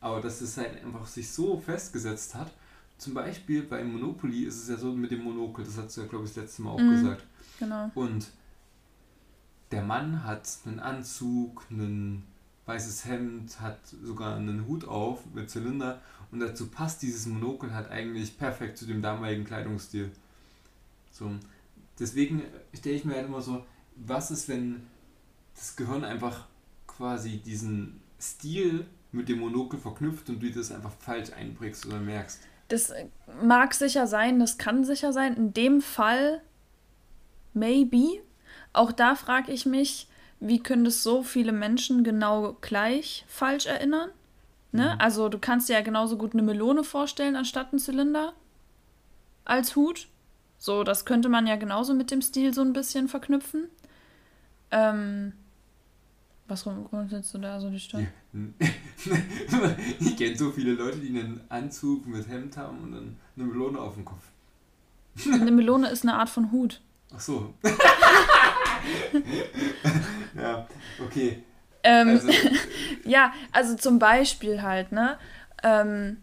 Aber dass es halt einfach sich so festgesetzt hat, zum Beispiel bei Monopoly ist es ja so mit dem Monokel, das hast du ja, glaube ich, das letzte Mal auch mhm, gesagt. Genau. Und der Mann hat einen Anzug, ein weißes Hemd, hat sogar einen Hut auf mit Zylinder und dazu passt dieses Monokel halt eigentlich perfekt zu dem damaligen Kleidungsstil. So, deswegen stelle ich mir halt immer so, was ist, wenn das Gehirn einfach quasi diesen Stil mit dem Monokel verknüpft und du das einfach falsch einprägst oder merkst? Das mag sicher sein, das kann sicher sein. In dem Fall, maybe. Auch da frage ich mich, wie können das so viele Menschen genau gleich falsch erinnern? Ne? Mhm. Also du kannst dir ja genauso gut eine Melone vorstellen anstatt einen Zylinder als Hut. So, das könnte man ja genauso mit dem Stil so ein bisschen verknüpfen. Ähm, was grundsätzlich du da so die Stirn? *laughs* Ich kenne so viele Leute, die einen Anzug mit Hemd haben und dann eine Melone auf dem Kopf. Eine Melone ist eine Art von Hut. Ach so. *laughs* ja, okay. Ähm, also. *laughs* ja, also zum Beispiel halt, ne? Ähm,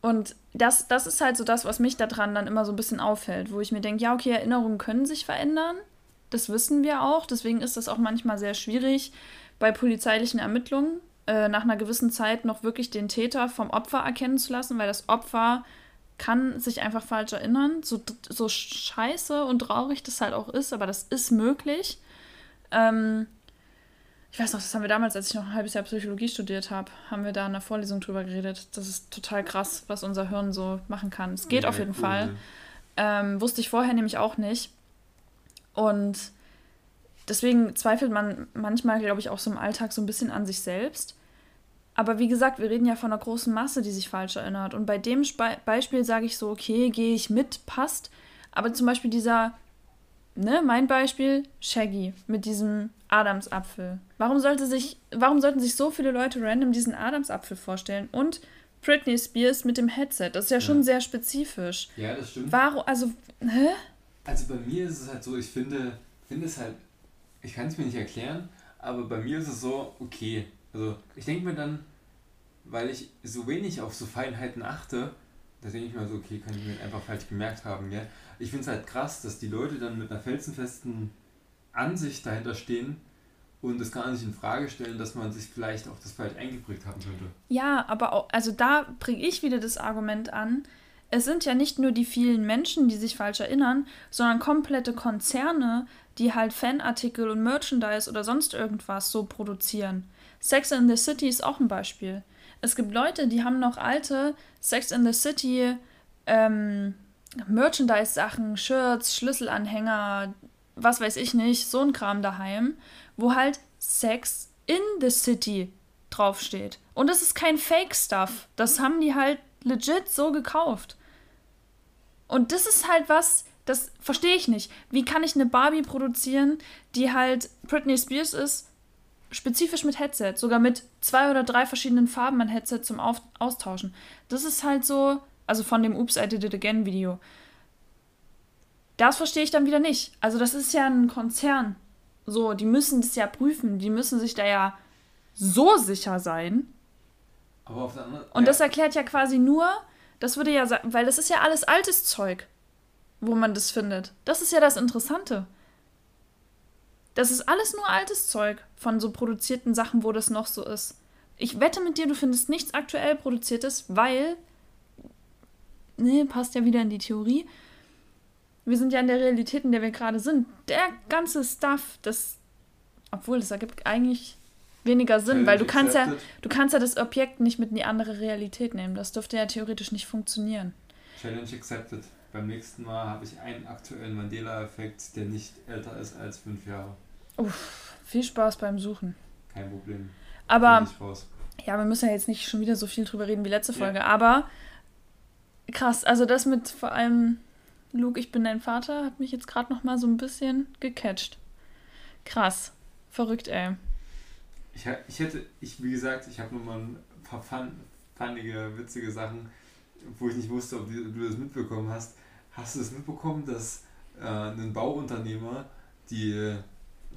und das, das ist halt so das, was mich daran dann immer so ein bisschen auffällt, wo ich mir denke, ja, okay, Erinnerungen können sich verändern. Das wissen wir auch. Deswegen ist das auch manchmal sehr schwierig, bei polizeilichen Ermittlungen äh, nach einer gewissen Zeit noch wirklich den Täter vom Opfer erkennen zu lassen, weil das Opfer kann sich einfach falsch erinnern. So, so scheiße und traurig das halt auch ist, aber das ist möglich. Ähm, ich weiß noch, das haben wir damals, als ich noch ein halbes Jahr Psychologie studiert habe, haben wir da in einer Vorlesung drüber geredet. Das ist total krass, was unser Hirn so machen kann. Es geht ja, auf jeden cool, Fall. Ähm, wusste ich vorher nämlich auch nicht. Und deswegen zweifelt man manchmal, glaube ich, auch so im Alltag so ein bisschen an sich selbst. Aber wie gesagt, wir reden ja von einer großen Masse, die sich falsch erinnert. Und bei dem Spe Beispiel sage ich so, okay, gehe ich mit, passt. Aber zum Beispiel dieser, ne, mein Beispiel, Shaggy mit diesem Adamsapfel. Warum sollte sich, warum sollten sich so viele Leute random diesen Adamsapfel vorstellen? Und Britney Spears mit dem Headset. Das ist ja, ja. schon sehr spezifisch. Ja, das stimmt. Warum, also, hä? Also bei mir ist es halt so, ich finde, finde es halt, ich kann es mir nicht erklären, aber bei mir ist es so, okay. Also ich denke mir dann, weil ich so wenig auf so Feinheiten achte, da denke ich mir so, okay, kann ich mir einfach falsch gemerkt haben, gell? Ich finde es halt krass, dass die Leute dann mit einer felsenfesten Ansicht dahinter stehen und das gar nicht in Frage stellen, dass man sich vielleicht auch das falsch eingeprägt haben könnte. Ja, aber auch, also da bringe ich wieder das Argument an, es sind ja nicht nur die vielen Menschen, die sich falsch erinnern, sondern komplette Konzerne, die halt Fanartikel und Merchandise oder sonst irgendwas so produzieren. Sex in the City ist auch ein Beispiel. Es gibt Leute, die haben noch alte Sex in the City ähm, Merchandise-Sachen, Shirts, Schlüsselanhänger, was weiß ich nicht, so ein Kram daheim, wo halt Sex in the City draufsteht. Und das ist kein Fake-Stuff. Das haben die halt legit so gekauft. Und das ist halt was, das verstehe ich nicht. Wie kann ich eine Barbie produzieren, die halt Britney Spears ist, spezifisch mit Headset, sogar mit zwei oder drei verschiedenen Farben an Headset zum Auf Austauschen. Das ist halt so, also von dem Oops, I Did It Again Video. Das verstehe ich dann wieder nicht. Also das ist ja ein Konzern. So, die müssen das ja prüfen. Die müssen sich da ja so sicher sein. Aber auf der anderen Und ja. das erklärt ja quasi nur, das würde ja sagen, weil das ist ja alles altes Zeug, wo man das findet. Das ist ja das Interessante. Das ist alles nur altes Zeug von so produzierten Sachen, wo das noch so ist. Ich wette mit dir, du findest nichts aktuell produziertes, weil. Nee, passt ja wieder in die Theorie wir sind ja in der Realität, in der wir gerade sind. Der ganze Stuff, das, obwohl das ergibt eigentlich weniger Sinn, weil du kannst ja, du kannst ja das Objekt nicht mit in die andere Realität nehmen. Das dürfte ja theoretisch nicht funktionieren. Challenge accepted. Beim nächsten Mal habe ich einen aktuellen Mandela-Effekt, der nicht älter ist als fünf Jahre. Uff, viel Spaß beim Suchen. Kein Problem. Aber ja, wir müssen ja jetzt nicht schon wieder so viel drüber reden wie letzte Folge, ja. aber krass, also das mit vor allem Luke, ich bin dein Vater, hat mich jetzt gerade noch mal so ein bisschen gecatcht. Krass. Verrückt, ey. Ich, ich hätte, ich, wie gesagt, ich habe nur mal ein paar fun, funnige, witzige Sachen, wo ich nicht wusste, ob, du das mitbekommen hast. Hast du es das mitbekommen, dass äh, ein Bauunternehmer, die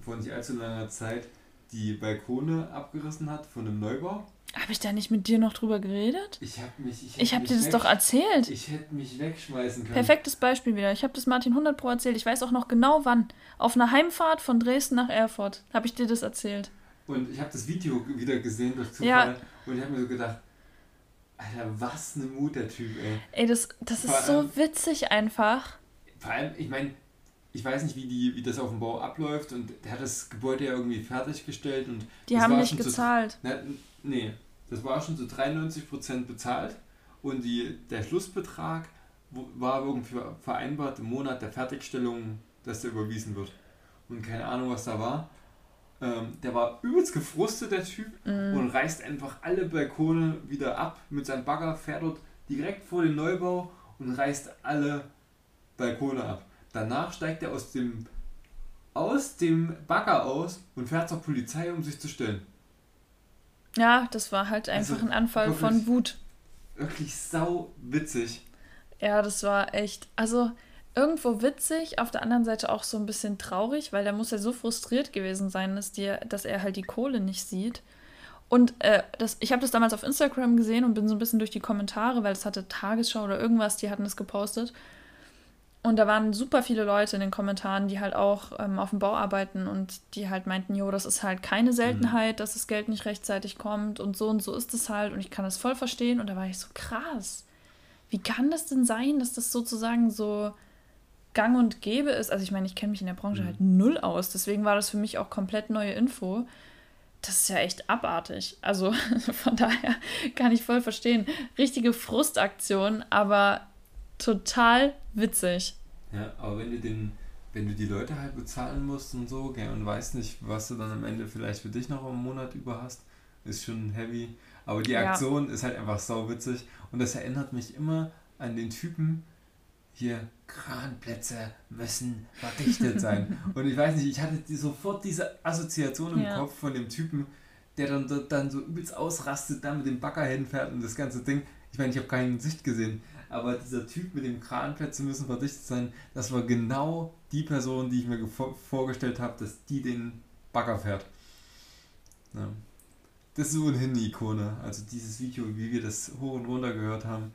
vor nicht allzu langer Zeit die Balkone abgerissen hat von einem Neubau. Habe ich da nicht mit dir noch drüber geredet? Ich habe mich. Ich, ich habe dir das doch erzählt. Ich hätte mich wegschmeißen können. Perfektes Beispiel wieder. Ich habe das Martin 100 Pro erzählt. Ich weiß auch noch genau wann. Auf einer Heimfahrt von Dresden nach Erfurt habe ich dir das erzählt. Und ich habe das Video wieder gesehen durch Zufall. Ja. Und ich habe mir so gedacht, Alter, was eine Mut der Typ, ey. Ey, das, das ist allem, so witzig einfach. Vor allem, ich meine, ich weiß nicht, wie, die, wie das auf dem Bau abläuft und der hat das Gebäude ja irgendwie fertiggestellt und. Die haben nicht gezahlt. Zu, na, nee, das war schon zu 93% bezahlt und die, der Schlussbetrag war irgendwie vereinbart im Monat der Fertigstellung, dass der überwiesen wird. Und keine Ahnung, was da war. Ähm, der war übelst gefrustet, der Typ, mm. und reißt einfach alle Balkone wieder ab mit seinem Bagger, fährt dort direkt vor den Neubau und reißt alle Balkone ab. Danach steigt er aus dem, aus dem Bagger aus und fährt zur Polizei, um sich zu stellen. Ja, das war halt einfach also, ein Anfall wirklich, von Wut. Wirklich sau witzig. Ja, das war echt. Also irgendwo witzig, auf der anderen Seite auch so ein bisschen traurig, weil der muss ja so frustriert gewesen sein, dass, die, dass er halt die Kohle nicht sieht. Und äh, das, ich habe das damals auf Instagram gesehen und bin so ein bisschen durch die Kommentare, weil es hatte Tagesschau oder irgendwas, die hatten das gepostet. Und da waren super viele Leute in den Kommentaren, die halt auch ähm, auf dem Bau arbeiten und die halt meinten, jo, das ist halt keine Seltenheit, mhm. dass das Geld nicht rechtzeitig kommt und so und so ist es halt und ich kann das voll verstehen. Und da war ich so krass. Wie kann das denn sein, dass das sozusagen so gang und gäbe ist? Also ich meine, ich kenne mich in der Branche mhm. halt null aus, deswegen war das für mich auch komplett neue Info. Das ist ja echt abartig. Also *laughs* von daher kann ich voll verstehen. Richtige Frustaktion, aber total witzig. Ja, aber wenn du den, wenn du die Leute halt bezahlen musst und so, gell, und weißt nicht, was du dann am Ende vielleicht für dich noch im Monat über hast, ist schon heavy. Aber die Aktion ja. ist halt einfach sau witzig und das erinnert mich immer an den Typen, hier, Kranplätze müssen verdichtet sein. *laughs* und ich weiß nicht, ich hatte die, sofort diese Assoziation im ja. Kopf von dem Typen, der dann, dann so übelst ausrastet, da mit dem Bagger hinfährt und das ganze Ding. Ich meine, ich habe keinen Sicht gesehen, aber dieser Typ mit dem Kranplätze müssen verdichtet sein, das war genau die Person, die ich mir vorgestellt habe, dass die den Bagger fährt. Ja. Das ist so eine Ikone. Also dieses Video, wie wir das hoch und runter gehört haben.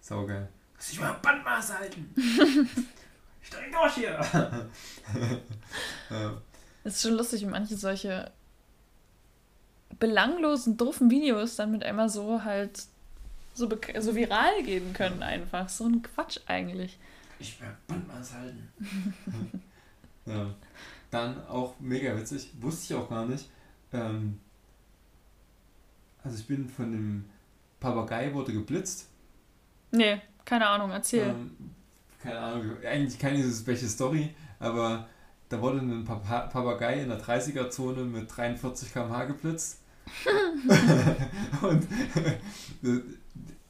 Saugeil. Lass dich mal Bandmaß halten. *laughs* ich dreh durch hier. *laughs* ja. Es ist schon lustig, wie manche solche belanglosen, doofen Videos dann mit einmal so halt so, so viral gehen können einfach. So ein Quatsch eigentlich. Ich werde Bandmaß halten. *laughs* ja. Dann auch mega witzig, wusste ich auch gar nicht. Ähm, also ich bin von dem Papagei wurde geblitzt. Nee, keine Ahnung, erzähl. Ähm, keine Ahnung, eigentlich keine welche Story, aber da wurde ein Papagei in der 30er-Zone mit 43 km/h geblitzt. *laughs* und *laughs*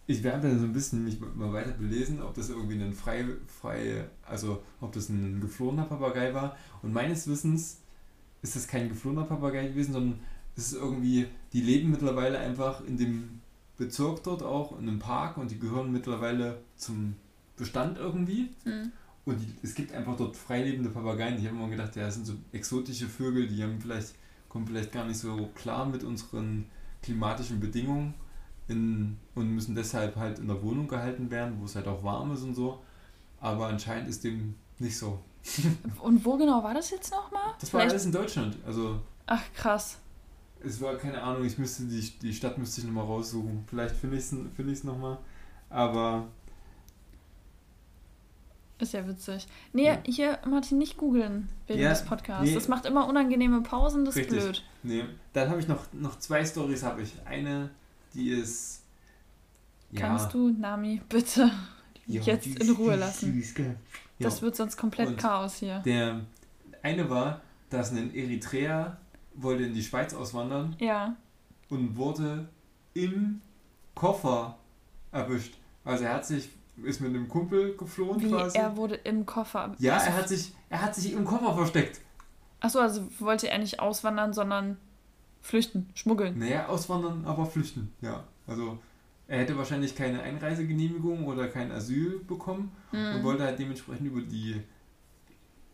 ich werde dann so ein bisschen mich mal weiter belesen, ob das irgendwie ein frei, frei, also ob das ein geflohener Papagei war. Und meines Wissens ist das kein geflohener Papagei gewesen, sondern es ist irgendwie, die leben mittlerweile einfach in dem Bezirk dort auch, in einem Park und die gehören mittlerweile zum Bestand irgendwie. Mhm. Und die, es gibt einfach dort freilebende Papageien. Ich habe immer gedacht, ja, das sind so exotische Vögel, die haben vielleicht, kommen vielleicht gar nicht so klar mit unseren klimatischen Bedingungen in, und müssen deshalb halt in der Wohnung gehalten werden, wo es halt auch warm ist und so. Aber anscheinend ist dem nicht so. *laughs* und wo genau war das jetzt nochmal? Das war Vielleicht? alles in Deutschland. Also Ach krass. Es war keine Ahnung, ich müsste die, die Stadt müsste ich nochmal raussuchen. Vielleicht finde ich es find nochmal. Aber. Ist ja witzig. Nee, ja. hier, Martin, nicht googeln während ja, des Podcasts. Nee. Das macht immer unangenehme Pausen, das ist blöd. Nee. Dann habe ich noch, noch zwei Stories habe ich. Eine die ist. Ja, Kannst du, Nami, bitte jetzt in Ruhe lassen? Das wird sonst komplett und Chaos hier. Der eine war, dass ein Eritreer wollte in die Schweiz auswandern. Ja. Und wurde im Koffer erwischt. Also er hat sich ist mit einem Kumpel geflohen Wie, quasi. Er wurde im Koffer. Ja, also, er hat sich er hat sich im Koffer versteckt. Achso, also wollte er nicht auswandern, sondern Flüchten, schmuggeln. Naja, auswandern, aber flüchten, ja. Also er hätte wahrscheinlich keine Einreisegenehmigung oder kein Asyl bekommen mhm. und wollte halt dementsprechend über die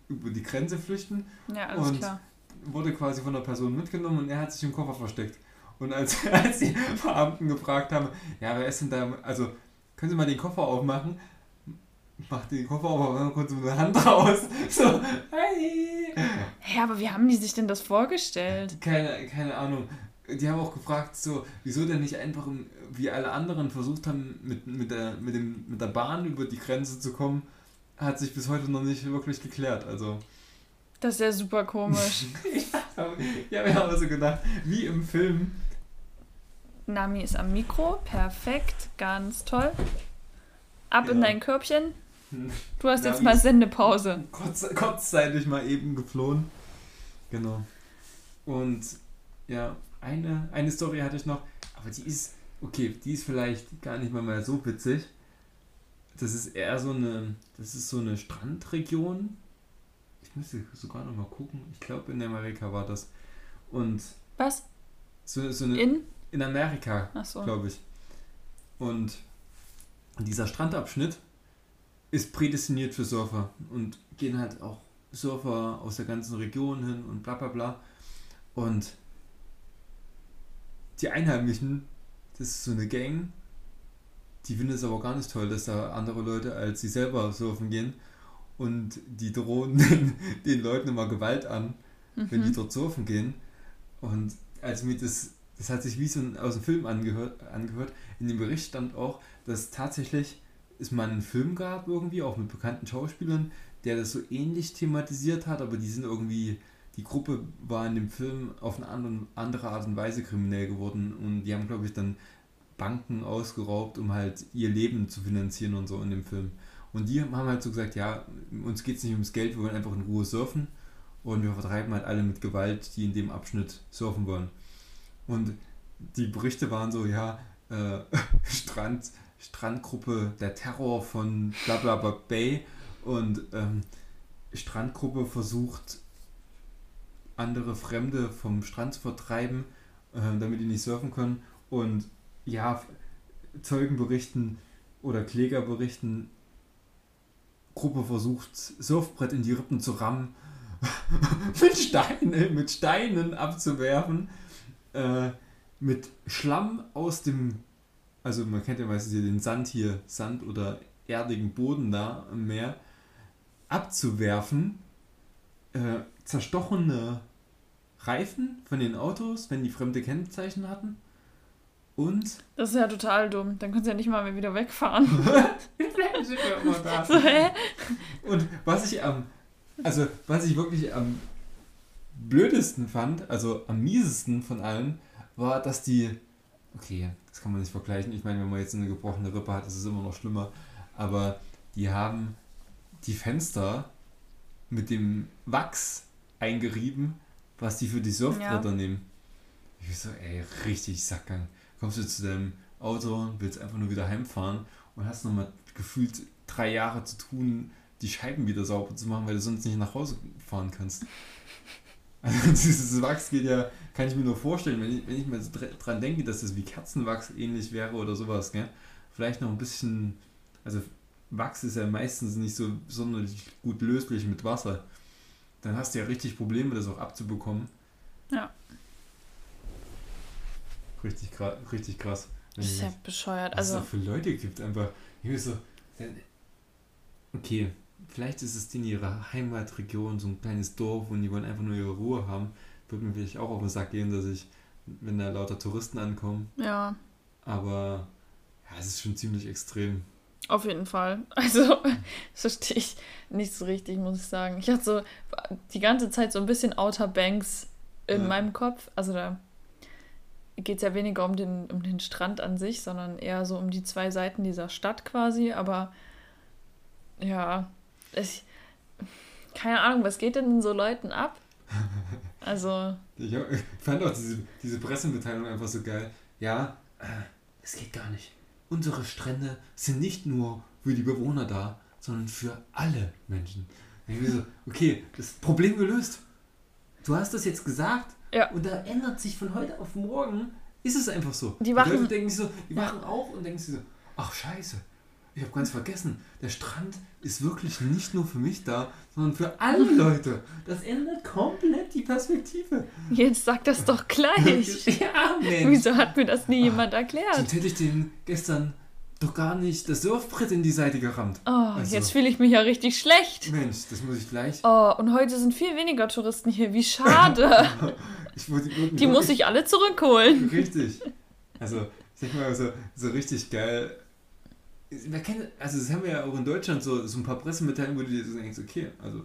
über die Grenze flüchten. Ja, alles und klar. wurde quasi von der Person mitgenommen und er hat sich im Koffer versteckt. Und als, *laughs* als die Beamten gefragt haben, ja, wer ist denn da, also können Sie mal den Koffer aufmachen? Macht den Koffer auf, aber kommt so eine Hand raus. *laughs* So, hey! Ja, aber wie haben die sich denn das vorgestellt? Keine, keine Ahnung. Die haben auch gefragt, so, wieso denn nicht einfach, wie alle anderen versucht haben, mit, mit, der, mit, dem, mit der Bahn über die Grenze zu kommen, hat sich bis heute noch nicht wirklich geklärt. Also. Das ist ja super komisch. *laughs* ja, wir haben also gedacht, wie im Film. Nami ist am Mikro, perfekt, ganz toll. Ab ja. in dein Körbchen. *laughs* Du hast Nami jetzt mal Sendepause. Kurz, kurzzeitig mal eben geflohen. Genau. Und ja, eine, eine Story hatte ich noch, aber die ist, okay, die ist vielleicht gar nicht mal, mal so witzig. Das ist eher so eine, das ist so eine Strandregion ich müsste sogar noch mal gucken. Ich glaube, in Amerika war das. Und. Was? So, so eine, in? In Amerika, so. glaube ich. Und dieser Strandabschnitt ist prädestiniert für Surfer. Und gehen halt auch Surfer aus der ganzen Region hin und bla bla bla. Und die Einheimischen, das ist so eine Gang, die finden es aber gar nicht toll, dass da andere Leute als sie selber surfen gehen und die drohen *laughs* den, den Leuten immer Gewalt an, mhm. wenn die mhm. dort surfen gehen. Und als mir das, das hat sich wie so ein, aus dem Film angehört, angehört, in dem Bericht stand auch, dass tatsächlich es mal einen Film gab irgendwie, auch mit bekannten Schauspielern, der das so ähnlich thematisiert hat, aber die sind irgendwie, die Gruppe war in dem Film auf eine andere, andere Art und Weise kriminell geworden und die haben, glaube ich, dann Banken ausgeraubt, um halt ihr Leben zu finanzieren und so in dem Film. Und die haben halt so gesagt, ja, uns geht es nicht ums Geld, wir wollen einfach in Ruhe surfen. Und wir vertreiben halt alle mit Gewalt, die in dem Abschnitt surfen wollen. Und die Berichte waren so, ja, äh, *laughs* Strand, Strandgruppe, der Terror von Blablabla Bay und ähm, Strandgruppe versucht, andere Fremde vom Strand zu vertreiben, äh, damit die nicht surfen können. Und ja, Zeugen berichten oder Kläger berichten, Gruppe versucht, Surfbrett in die Rippen zu rammen, *laughs* mit, Steinen, mit Steinen abzuwerfen, äh, mit Schlamm aus dem, also man kennt ja meistens hier den Sand hier, Sand oder erdigen Boden da im Meer, abzuwerfen, äh, zerstochene Reifen von den Autos, wenn die fremde Kennzeichen hatten. Und? Das ist ja total dumm. Dann können sie ja nicht mal mehr wieder wegfahren. *laughs* *laughs* So? Und was ich am, also was ich wirklich am blödesten fand, also am miesesten von allen, war, dass die, okay, das kann man nicht vergleichen. Ich meine, wenn man jetzt eine gebrochene Rippe hat, ist es immer noch schlimmer. Aber die haben die Fenster mit dem Wachs eingerieben, was die für die Surfbretter ja. nehmen. Ich so, ey, richtig Sackgang. Kommst du zu deinem Auto, und willst einfach nur wieder heimfahren und hast nochmal gefühlt drei Jahre zu tun, die Scheiben wieder sauber zu machen, weil du sonst nicht nach Hause fahren kannst. Also *laughs* dieses Wachs geht ja, kann ich mir nur vorstellen, wenn ich, wenn ich mal so dran denke, dass das wie Kerzenwachs ähnlich wäre oder sowas, gell? Vielleicht noch ein bisschen, also Wachs ist ja meistens nicht so sonderlich gut löslich mit Wasser. Dann hast du ja richtig Probleme, das auch abzubekommen. Ja. Richtig, richtig krass. Das ist ja bescheuert. Was also, es da für Leute gibt, einfach. Ich so, okay, vielleicht ist es in ihrer Heimatregion so ein kleines Dorf und die wollen einfach nur ihre Ruhe haben. Würde mir vielleicht auch auf den Sack gehen, dass ich, wenn da lauter Touristen ankommen. Ja. Aber ja, es ist schon ziemlich extrem. Auf jeden Fall. *laughs* Also, das *laughs* verstehe ich nicht so richtig, muss ich sagen. Ich hatte so die ganze Zeit so ein bisschen Outer Banks in ja. meinem Kopf. Also da geht es ja weniger um den, um den Strand an sich, sondern eher so um die zwei Seiten dieser Stadt quasi. Aber ja, ich, keine Ahnung, was geht denn so Leuten ab? *laughs* Also. Ich fand auch diese, diese Pressemitteilung einfach so geil. Ja, äh, es geht gar nicht. Unsere Strände sind nicht nur für die Bewohner da, sondern für alle Menschen. Ich so, okay, das Problem gelöst. Du hast das jetzt gesagt, ja. Und da ändert sich von heute auf morgen, ist es einfach so. Die, wachen, die Leute denken so, die wachen ja. auf und denken so, ach scheiße, ich habe ganz vergessen, der Strand ist wirklich nicht nur für mich da, sondern für alle *laughs* Leute. Das ändert komplett die Perspektive. Jetzt sag das doch gleich. *laughs* ja, Mensch. Wieso hat mir das nie jemand erklärt? Sonst hätte ich den gestern doch gar nicht das Surfbrett in die Seite gerammt. Oh, also, jetzt fühle ich mich ja richtig schlecht. Mensch, das muss ich gleich. Oh, und heute sind viel weniger Touristen hier. Wie schade. *laughs* ich, die, die muss ich alle zurückholen. Richtig. Also, ich denke mal, so, so richtig geil also das haben wir ja auch in Deutschland so, so ein paar Pressemitteilungen, wo du dir so denkst, okay, also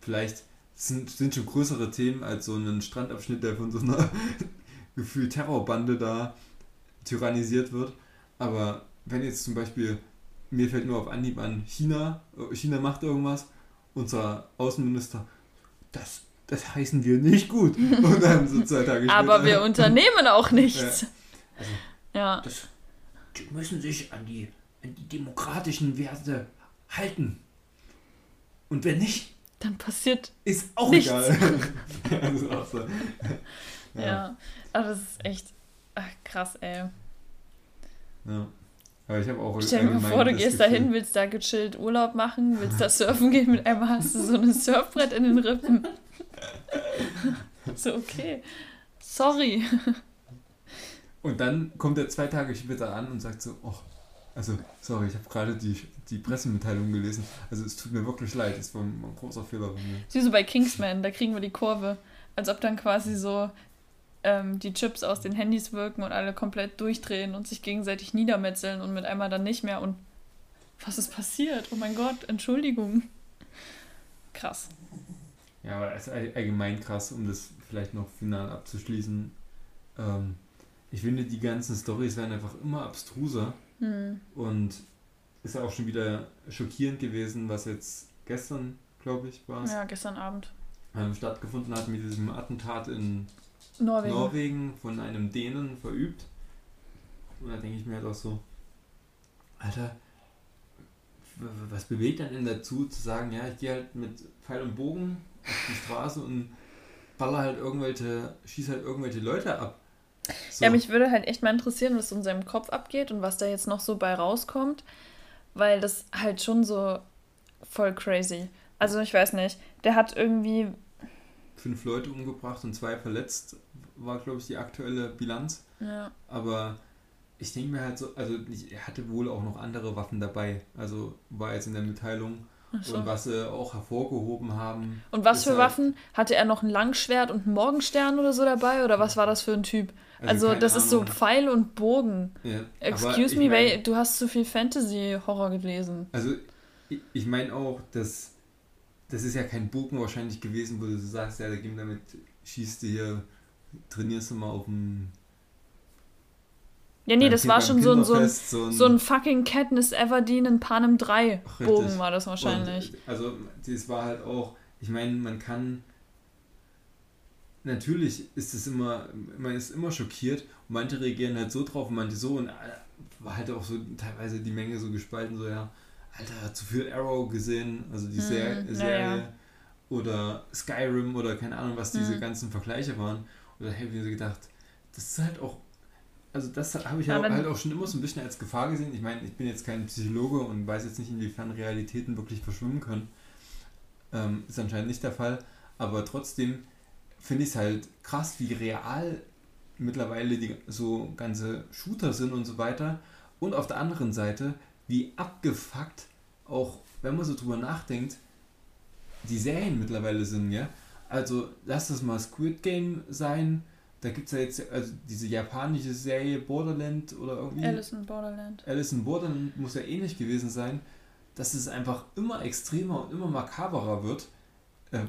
vielleicht sind, sind schon größere Themen als so ein Strandabschnitt, der von so einer *laughs* gefühlt Terrorbande da tyrannisiert wird. Aber wenn jetzt zum Beispiel, mir fällt nur auf Anhieb an, China, China macht irgendwas, unser Außenminister, das, das heißen wir nicht gut. *laughs* Und dann so zwei Tage später. Aber wir *laughs* unternehmen auch nichts. Ja. Also, ja. Das, die müssen sich an die die demokratischen Werte halten. Und wenn nicht, dann passiert ist auch nichts. egal. *laughs* das ist auch so. Ja. ja, aber das ist echt ach, krass, ey. Ja. Aber ich habe auch. Stell dir mal vor, du gehst da hin, willst da gechillt Urlaub machen, willst da surfen gehen, mit einmal hast du so ein Surfbrett in den Rippen. so, okay. Sorry. Und dann kommt er zwei Tage später an und sagt so, oh, also, sorry, ich habe gerade die, die Pressemitteilung gelesen. Also, es tut mir wirklich leid. Es war ein, großer Fehler von mir. Siehst du bei Kingsman, da kriegen wir die Kurve. Als ob dann quasi so ähm, die Chips aus den Handys wirken und alle komplett durchdrehen und sich gegenseitig niedermetzeln und mit einmal dann nicht mehr. Und was ist passiert? Oh mein Gott, Entschuldigung. Krass. Ja, aber es ist allgemein krass, um das vielleicht noch final abzuschließen. Ähm, ich finde, die ganzen Stories werden einfach immer abstruser. Mhm. Und ist ja auch schon wieder schockierend gewesen, was jetzt gestern, glaube ich, war. Ja, gestern Abend. Ähm, stattgefunden hat mit diesem Attentat in Norwegen. Norwegen von einem Dänen verübt. Und da denke ich mir halt auch so, Alter, was bewegt dann denn dazu zu sagen, ja, ich gehe halt mit Pfeil und Bogen auf die Straße und baller halt irgendwelche, schieß halt irgendwelche Leute ab. So. Ja, mich würde halt echt mal interessieren, was in seinem Kopf abgeht und was da jetzt noch so bei rauskommt, weil das halt schon so voll crazy. Also ich weiß nicht, der hat irgendwie fünf Leute umgebracht und zwei verletzt, war glaube ich die aktuelle Bilanz. Ja. Aber ich denke mir halt so, also er hatte wohl auch noch andere Waffen dabei. Also war jetzt in der Mitteilung. So. Und was sie auch hervorgehoben haben. Und was für halt Waffen? Hatte er noch ein Langschwert und einen Morgenstern oder so dabei? Oder was war das für ein Typ? Also, also das Ahnung. ist so Pfeil und Bogen. Ja, Excuse me, mein, du hast zu viel Fantasy-Horror gelesen. Also ich, ich meine auch, dass das ist ja kein Bogen wahrscheinlich gewesen, wo du sagst, ja, damit, schießt du hier, trainierst du mal auf dem ja, nee, das war schon so ein, so, ein, so, ein, fucking Katniss Everdeen in Panem 3 Bogen war das wahrscheinlich. Und, also, das war halt auch, ich meine, man kann natürlich ist es immer, man ist immer schockiert und manche reagieren halt so drauf und manche so und äh, war halt auch so teilweise die Menge so gespalten, so ja, Alter, zu viel Arrow gesehen, also die hm, Ser Serie ja. oder Skyrim oder keine Ahnung, was diese hm. ganzen Vergleiche waren. Oder habe ich mir so gedacht, das ist halt auch, also das habe ich ja, halt auch schon immer so ein bisschen als Gefahr gesehen. Ich meine, ich bin jetzt kein Psychologe und weiß jetzt nicht, inwiefern Realitäten wirklich verschwimmen können. Ähm, ist anscheinend nicht der Fall, aber trotzdem finde ich es halt krass, wie real mittlerweile die so ganze Shooter sind und so weiter. Und auf der anderen Seite, wie abgefuckt auch, wenn man so drüber nachdenkt, die Serien mittlerweile sind, ja. Also lass das mal Squid Game sein. Da gibt es ja jetzt also diese japanische Serie Borderland oder irgendwie. Alice in Borderland. Alice in Borderland muss ja ähnlich gewesen sein, dass es einfach immer extremer und immer makaberer wird. Äh,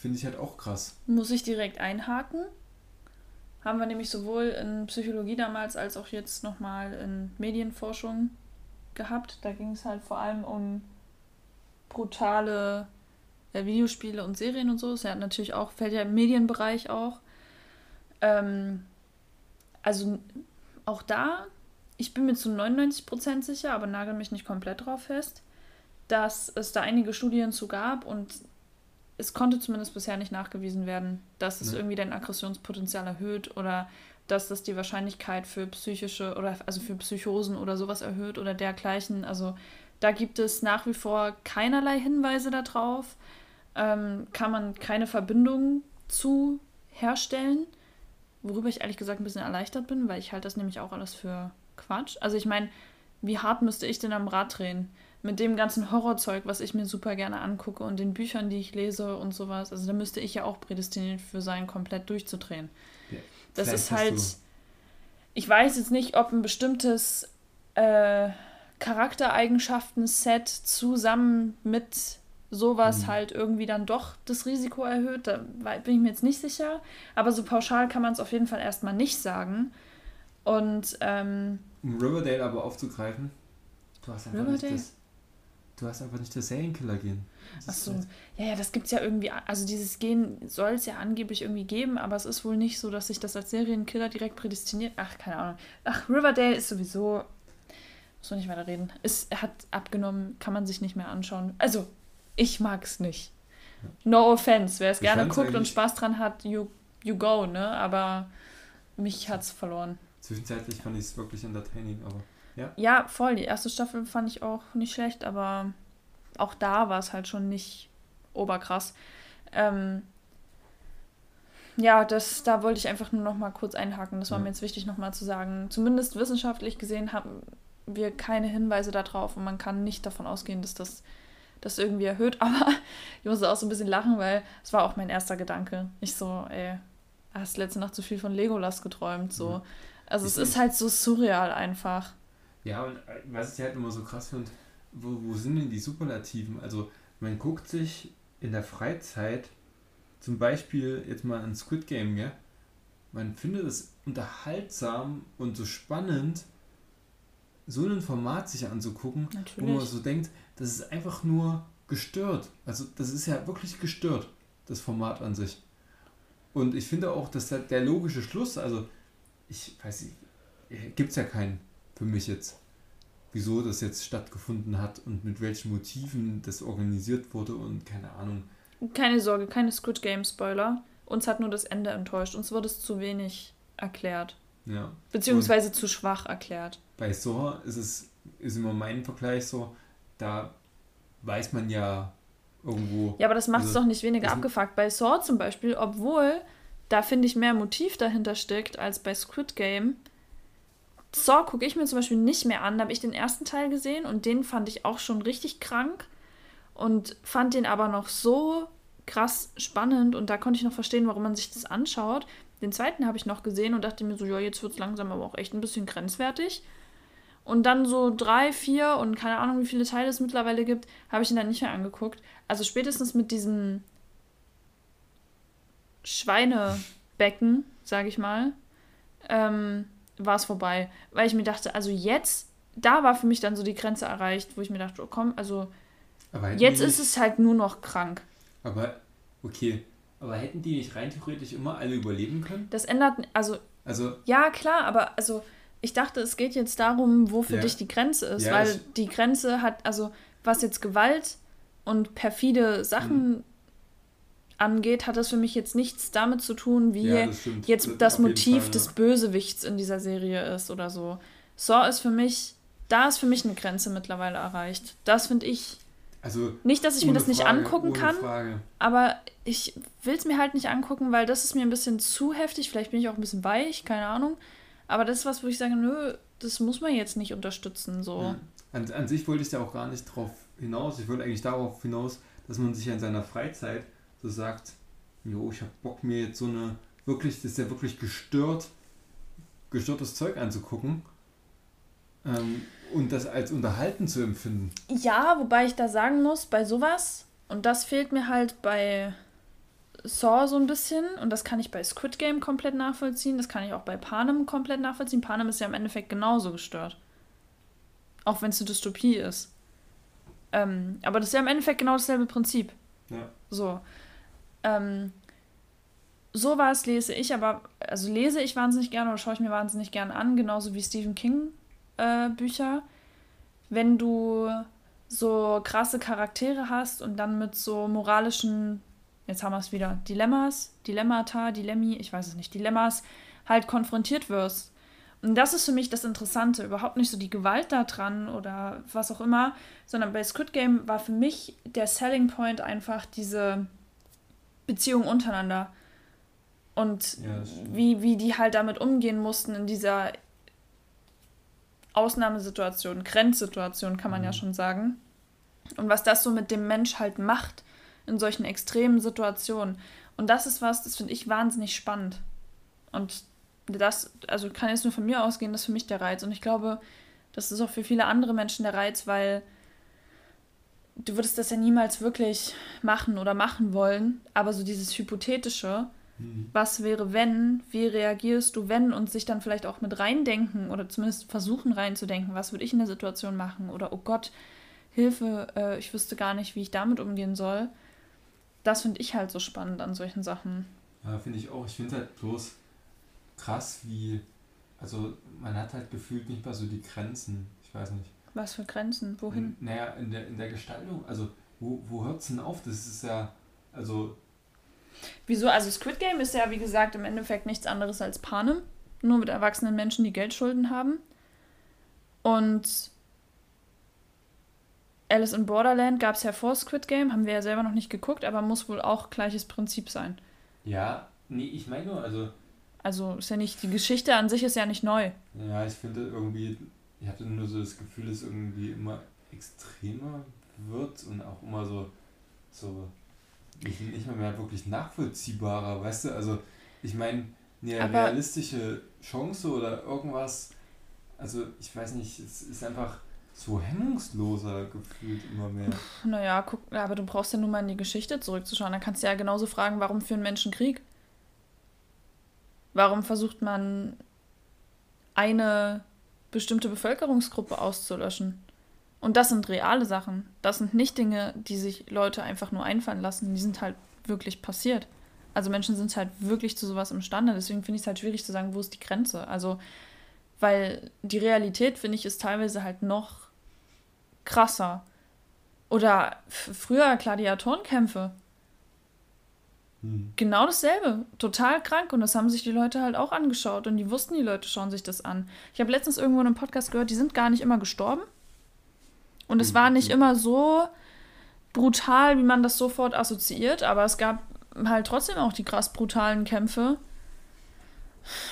Finde ich halt auch krass. Muss ich direkt einhaken? Haben wir nämlich sowohl in Psychologie damals als auch jetzt nochmal in Medienforschung gehabt. Da ging es halt vor allem um brutale äh, Videospiele und Serien und so. Das ja natürlich auch, fällt ja im Medienbereich auch. Ähm, also auch da, ich bin mir zu 99% sicher, aber nagel mich nicht komplett drauf fest, dass es da einige Studien zu gab und es konnte zumindest bisher nicht nachgewiesen werden, dass es ja. irgendwie dein Aggressionspotenzial erhöht oder dass das die Wahrscheinlichkeit für psychische oder also für Psychosen oder sowas erhöht oder dergleichen. Also da gibt es nach wie vor keinerlei Hinweise darauf. Ähm, kann man keine Verbindung zu herstellen. Worüber ich ehrlich gesagt ein bisschen erleichtert bin, weil ich halte das nämlich auch alles für Quatsch. Also ich meine, wie hart müsste ich denn am Rad drehen? Mit dem ganzen Horrorzeug, was ich mir super gerne angucke und den Büchern, die ich lese und sowas. Also da müsste ich ja auch prädestiniert für sein, komplett durchzudrehen. Ja, das ist halt. Ich weiß jetzt nicht, ob ein bestimmtes äh, Charaktereigenschaften-Set zusammen mit sowas mhm. halt irgendwie dann doch das Risiko erhöht. Da bin ich mir jetzt nicht sicher. Aber so pauschal kann man es auf jeden Fall erstmal nicht sagen. Und ähm, um Riverdale aber aufzugreifen, du hast einfach Riverdale? nicht das. Du hast einfach nicht der Serienkiller gehen. Achso, ja, ja, das gibt es ja irgendwie, also dieses Gen soll es ja angeblich irgendwie geben, aber es ist wohl nicht so, dass sich das als Serienkiller direkt prädestiniert. Ach, keine Ahnung. Ach, Riverdale ist sowieso, muss man nicht weiter reden. Es hat abgenommen, kann man sich nicht mehr anschauen. Also, ich mag es nicht. No offense, wer es gerne guckt und Spaß dran hat, you, you go, ne? Aber mich hat es verloren. Zwischenzeitlich fand ich es wirklich entertaining, aber ja. Ja, voll. Die erste Staffel fand ich auch nicht schlecht, aber auch da war es halt schon nicht oberkrass. Ähm, ja, das, da wollte ich einfach nur noch mal kurz einhaken. Das war ja. mir jetzt wichtig, noch mal zu sagen. Zumindest wissenschaftlich gesehen haben wir keine Hinweise darauf und man kann nicht davon ausgehen, dass das das irgendwie erhöht. *laughs* Aber ich musste auch so ein bisschen lachen, weil es war auch mein erster Gedanke. Ich so, ey, hast letzte Nacht zu viel von Legolas geträumt. So. Ja. Also ich es ist halt so surreal einfach. Ja, und äh, was ich halt immer so krass finde, wo, wo sind denn die Superlativen? Also man guckt sich in der Freizeit zum Beispiel jetzt mal ein Squid Game, gell? Man findet es unterhaltsam und so spannend, so ein Format sich anzugucken, Natürlich. wo man so denkt, das ist einfach nur gestört. Also das ist ja wirklich gestört, das Format an sich. Und ich finde auch, dass der, der logische Schluss, also ich weiß nicht, äh, gibt es ja keinen für mich jetzt, wieso das jetzt stattgefunden hat und mit welchen Motiven das organisiert wurde und keine Ahnung. Keine Sorge, keine Squid Game Spoiler. Uns hat nur das Ende enttäuscht. Uns wurde es zu wenig erklärt. Ja. Beziehungsweise und zu schwach erklärt. Bei Saw ist es ist immer mein Vergleich so, da weiß man ja irgendwo. Ja, aber das macht es also, doch nicht weniger abgefuckt. Bei Saw zum Beispiel, obwohl da finde ich mehr Motiv dahinter steckt als bei Squid Game. Saw gucke ich mir zum Beispiel nicht mehr an. Da habe ich den ersten Teil gesehen und den fand ich auch schon richtig krank und fand den aber noch so krass spannend und da konnte ich noch verstehen, warum man sich das anschaut. Den zweiten habe ich noch gesehen und dachte mir so, ja, jetzt wird es langsam aber auch echt ein bisschen grenzwertig. Und dann so drei, vier und keine Ahnung, wie viele Teile es mittlerweile gibt, habe ich ihn dann nicht mehr angeguckt. Also spätestens mit diesem Schweinebecken, sage ich mal, ähm, war es vorbei. Weil ich mir dachte, also jetzt, da war für mich dann so die Grenze erreicht, wo ich mir dachte, oh komm, also jetzt ist es halt nur noch krank. Aber, okay, aber hätten die nicht rein theoretisch immer alle überleben können? Das ändert, also, also ja, klar, aber also ich dachte, es geht jetzt darum, wo für ja. dich die Grenze ist, ja, weil die Grenze hat, also was jetzt Gewalt und perfide Sachen mhm angeht, hat das für mich jetzt nichts damit zu tun, wie ja, das jetzt das, das Motiv Fall, des Bösewichts in dieser Serie ist oder so. Saw ist für mich, da ist für mich eine Grenze mittlerweile erreicht. Das finde ich. Also, nicht, dass ich mir das nicht Frage, angucken kann, Frage. aber ich will es mir halt nicht angucken, weil das ist mir ein bisschen zu heftig. Vielleicht bin ich auch ein bisschen weich, keine Ahnung. Aber das ist was, wo ich sage, nö, das muss man jetzt nicht unterstützen. So. Ja. An, an sich wollte ich ja auch gar nicht drauf hinaus. Ich wollte eigentlich darauf hinaus, dass man sich in seiner Freizeit so sagt, jo, ich habe Bock mir jetzt so eine wirklich, das ist ja wirklich gestört, gestörtes Zeug anzugucken ähm, und das als unterhalten zu empfinden. Ja, wobei ich da sagen muss, bei sowas, und das fehlt mir halt bei Saw so ein bisschen, und das kann ich bei Squid Game komplett nachvollziehen, das kann ich auch bei Panem komplett nachvollziehen. Panem ist ja im Endeffekt genauso gestört. Auch wenn es eine Dystopie ist. Ähm, aber das ist ja im Endeffekt genau dasselbe Prinzip. Ja. So. Ähm, sowas lese ich aber, also lese ich wahnsinnig gerne oder schaue ich mir wahnsinnig gerne an, genauso wie Stephen King äh, Bücher. Wenn du so krasse Charaktere hast und dann mit so moralischen, jetzt haben wir es wieder, Dilemmas, Dilemmata, Dilemmi, ich weiß es nicht, Dilemmas halt konfrontiert wirst. Und das ist für mich das Interessante. Überhaupt nicht so die Gewalt da dran oder was auch immer, sondern bei Squid Game war für mich der Selling Point einfach diese Beziehung untereinander. Und ja, wie, wie die halt damit umgehen mussten in dieser Ausnahmesituation, Grenzsituation, kann man mhm. ja schon sagen. Und was das so mit dem Mensch halt macht in solchen extremen Situationen. Und das ist was, das finde ich wahnsinnig spannend. Und das, also kann jetzt nur von mir ausgehen, das ist für mich der Reiz. Und ich glaube, das ist auch für viele andere Menschen der Reiz, weil du würdest das ja niemals wirklich machen oder machen wollen. Aber so dieses Hypothetische, mhm. was wäre, wenn, wie reagierst du, wenn und sich dann vielleicht auch mit reindenken oder zumindest versuchen reinzudenken, was würde ich in der Situation machen oder oh Gott, Hilfe, äh, ich wüsste gar nicht, wie ich damit umgehen soll. Das finde ich halt so spannend an solchen Sachen. Ja, finde ich auch. Ich finde halt bloß krass, wie, also man hat halt gefühlt nicht mal so die Grenzen. Ich weiß nicht. Was für Grenzen? Wohin? naja, in der, in der Gestaltung. Also, wo, wo hört es denn auf? Das ist ja, also. Wieso? Also, Squid Game ist ja, wie gesagt, im Endeffekt nichts anderes als Panem. Nur mit erwachsenen Menschen, die Geldschulden haben. Und Alice in Borderland gab es ja vor Squid Game, haben wir ja selber noch nicht geguckt, aber muss wohl auch gleiches Prinzip sein. Ja, nee, ich meine nur, also. Also ist ja nicht, die Geschichte an sich ist ja nicht neu. Ja, ich finde irgendwie, ich hatte nur so das Gefühl, dass es irgendwie immer extremer wird und auch immer so, so nicht, nicht mal mehr wirklich nachvollziehbarer, weißt du? Also, ich meine, eine aber realistische Chance oder irgendwas, also ich weiß nicht, es ist einfach so hemmungsloser gefühlt immer mehr. Naja, guck, aber du brauchst ja nur mal in die Geschichte zurückzuschauen. Da kannst du ja genauso fragen, warum führen Menschen Krieg? Warum versucht man eine bestimmte Bevölkerungsgruppe auszulöschen? Und das sind reale Sachen. Das sind nicht Dinge, die sich Leute einfach nur einfallen lassen. Die sind halt wirklich passiert. Also Menschen sind halt wirklich zu sowas imstande. Deswegen finde ich es halt schwierig zu sagen, wo ist die Grenze. Also, weil die Realität, finde ich, ist teilweise halt noch krasser. Oder früher Gladiatorenkämpfe. Hm. Genau dasselbe. Total krank. Und das haben sich die Leute halt auch angeschaut. Und die wussten, die Leute schauen sich das an. Ich habe letztens irgendwo in einem Podcast gehört, die sind gar nicht immer gestorben. Und es hm. war nicht immer so brutal, wie man das sofort assoziiert. Aber es gab halt trotzdem auch die krass brutalen Kämpfe,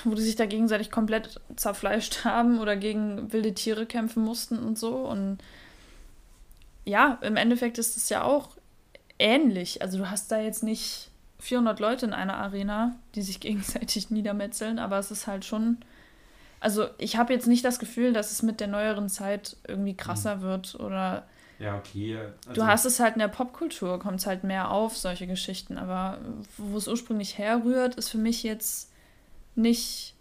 wo die sich da gegenseitig komplett zerfleischt haben oder gegen wilde Tiere kämpfen mussten und so. Und ja, im Endeffekt ist es ja auch ähnlich. Also du hast da jetzt nicht 400 Leute in einer Arena, die sich *laughs* gegenseitig niedermetzeln, aber es ist halt schon. Also ich habe jetzt nicht das Gefühl, dass es mit der neueren Zeit irgendwie krasser mhm. wird oder. Ja, okay. Also du hast es halt in der Popkultur, kommt es halt mehr auf, solche Geschichten. Aber wo es ursprünglich herrührt, ist für mich jetzt nicht.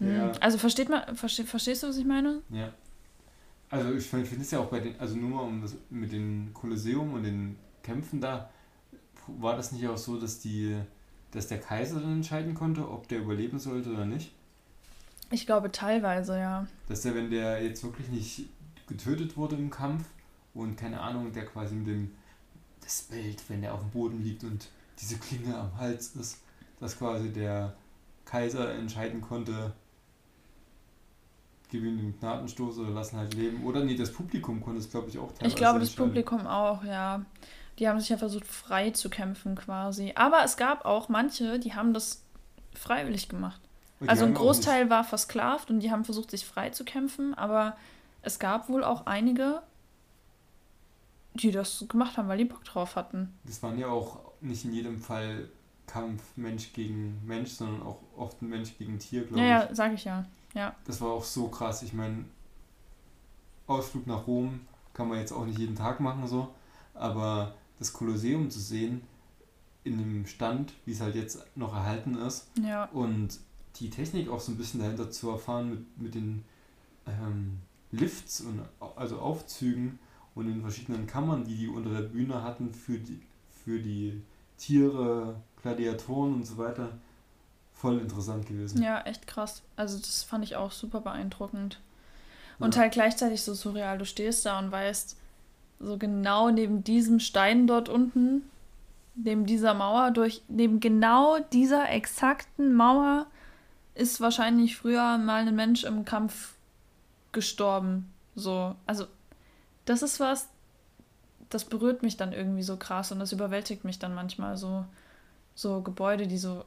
Hm. Ja. Also versteht man, verste, verstehst du, was ich meine? Ja. Also ich finde es ja auch bei den, also nur mal um das mit dem Kolosseum und den Kämpfen da, war das nicht auch so, dass die, dass der Kaiser dann entscheiden konnte, ob der überleben sollte oder nicht? Ich glaube teilweise, ja. Dass der, wenn der jetzt wirklich nicht getötet wurde im Kampf und keine Ahnung, der quasi mit dem das Bild, wenn der auf dem Boden liegt und diese Klinge am Hals ist, dass quasi der Kaiser entscheiden konnte, geben ihm den Gnadenstoß oder lassen halt leben. Oder nee, das Publikum konnte es, glaube ich, auch teilweise Ich glaube, das Publikum auch, ja. Die haben sich ja versucht, frei zu kämpfen quasi. Aber es gab auch manche, die haben das freiwillig gemacht. Also ein Großteil war versklavt und die haben versucht, sich frei zu kämpfen, aber es gab wohl auch einige, die das gemacht haben, weil die Bock drauf hatten. Das waren ja auch nicht in jedem Fall Kampf Mensch gegen Mensch, sondern auch oft Mensch gegen Tier, glaube ja, ich. Ja, sag ich ja. Ja. Das war auch so krass. Ich meine, Ausflug nach Rom kann man jetzt auch nicht jeden Tag machen, so. Aber das Kolosseum zu sehen, in dem Stand, wie es halt jetzt noch erhalten ist. Ja. Und die Technik auch so ein bisschen dahinter zu erfahren mit, mit den ähm, Lifts und also Aufzügen und den verschiedenen Kammern, die die unter der Bühne hatten für die, für die Tiere, Gladiatoren und so weiter voll interessant gewesen. Ja, echt krass. Also das fand ich auch super beeindruckend. Und ja. halt gleichzeitig so surreal. Du stehst da und weißt, so genau neben diesem Stein dort unten neben dieser Mauer, durch, neben genau dieser exakten Mauer ist wahrscheinlich früher mal ein Mensch im Kampf gestorben. So, also das ist was, das berührt mich dann irgendwie so krass und das überwältigt mich dann manchmal so, so Gebäude, die so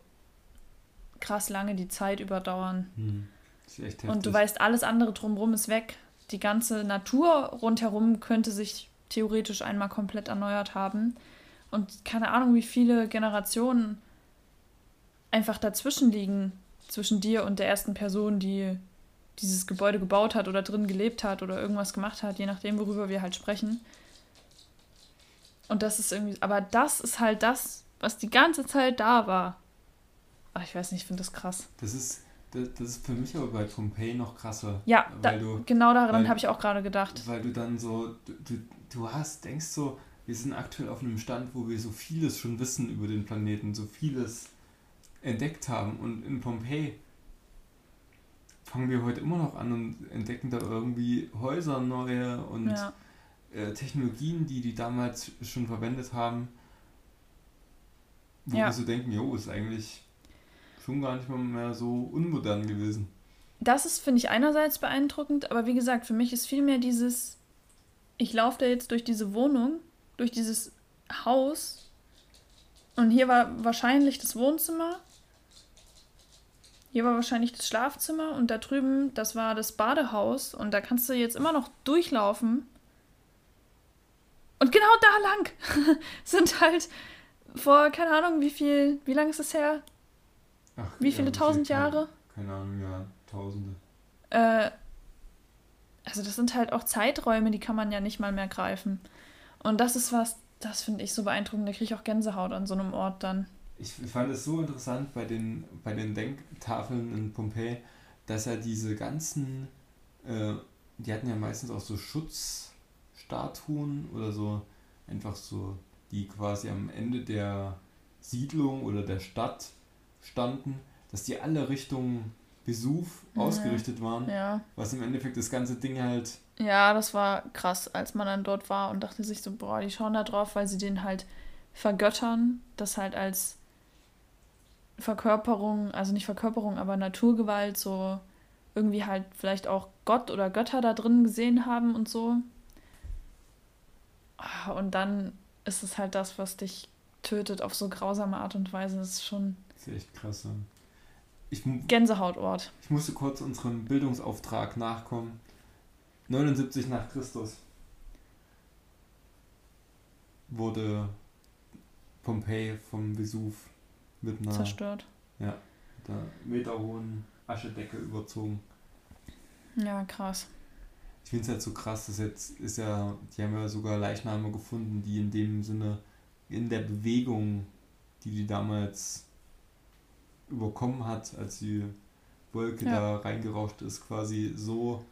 krass lange die Zeit überdauern. Hm. Und du weißt, alles andere drumherum ist weg. Die ganze Natur rundherum könnte sich theoretisch einmal komplett erneuert haben. Und keine Ahnung, wie viele Generationen einfach dazwischen liegen, zwischen dir und der ersten Person, die dieses Gebäude gebaut hat oder drin gelebt hat oder irgendwas gemacht hat, je nachdem, worüber wir halt sprechen. Und das ist irgendwie, aber das ist halt das, was die ganze Zeit da war. Ach, ich weiß nicht, ich finde das krass. Das ist, das, das, ist für mich aber bei Pompeii noch krasser. Ja, da, du, genau daran habe ich auch gerade gedacht. Weil du dann so, du, du, du hast, denkst so, wir sind aktuell auf einem Stand, wo wir so vieles schon wissen über den Planeten, so vieles entdeckt haben. Und in Pompeii fangen wir heute immer noch an und entdecken da irgendwie Häuser neue und ja. äh, Technologien, die die damals schon verwendet haben, wo ja. wir so denken, jo, ist eigentlich schon gar nicht mal mehr so unmodern gewesen. Das ist, finde ich, einerseits beeindruckend, aber wie gesagt, für mich ist vielmehr dieses, ich laufe da jetzt durch diese Wohnung, durch dieses Haus und hier war wahrscheinlich das Wohnzimmer, hier war wahrscheinlich das Schlafzimmer und da drüben, das war das Badehaus und da kannst du jetzt immer noch durchlaufen. Und genau da lang *laughs* sind halt vor, keine Ahnung, wie viel, wie lange ist es her? Ach, Wie viele ja, tausend Jahre? Keine Ahnung, ja, tausende. Äh, also das sind halt auch Zeiträume, die kann man ja nicht mal mehr greifen. Und das ist was, das finde ich so beeindruckend. Da kriege ich auch Gänsehaut an so einem Ort dann. Ich fand es so interessant bei den, bei den Denktafeln in Pompeji, dass er diese ganzen, äh, die hatten ja meistens auch so Schutzstatuen oder so, einfach so, die quasi am Ende der Siedlung oder der Stadt standen, dass die alle Richtung Besuch ja. ausgerichtet waren. Ja. Was im Endeffekt das ganze Ding halt. Ja, das war krass, als man dann dort war und dachte sich so, boah, die schauen da drauf, weil sie den halt vergöttern, das halt als Verkörperung, also nicht Verkörperung, aber Naturgewalt, so irgendwie halt vielleicht auch Gott oder Götter da drin gesehen haben und so. Ah, und dann ist es halt das, was dich tötet auf so grausame Art und Weise. Das ist schon ist echt krass. Ich, Gänsehautort. Ich musste kurz unserem Bildungsauftrag nachkommen. 79 nach Christus wurde Pompeji vom Vesuv mit einer zerstört. Ja, mit einer meterhohen Aschedecke überzogen. Ja, krass. Ich finde es halt so krass, dass jetzt ist ja, die haben ja sogar Leichname gefunden, die in dem Sinne in der Bewegung, die die damals überkommen hat, als die Wolke ja. da reingerauscht ist, quasi so,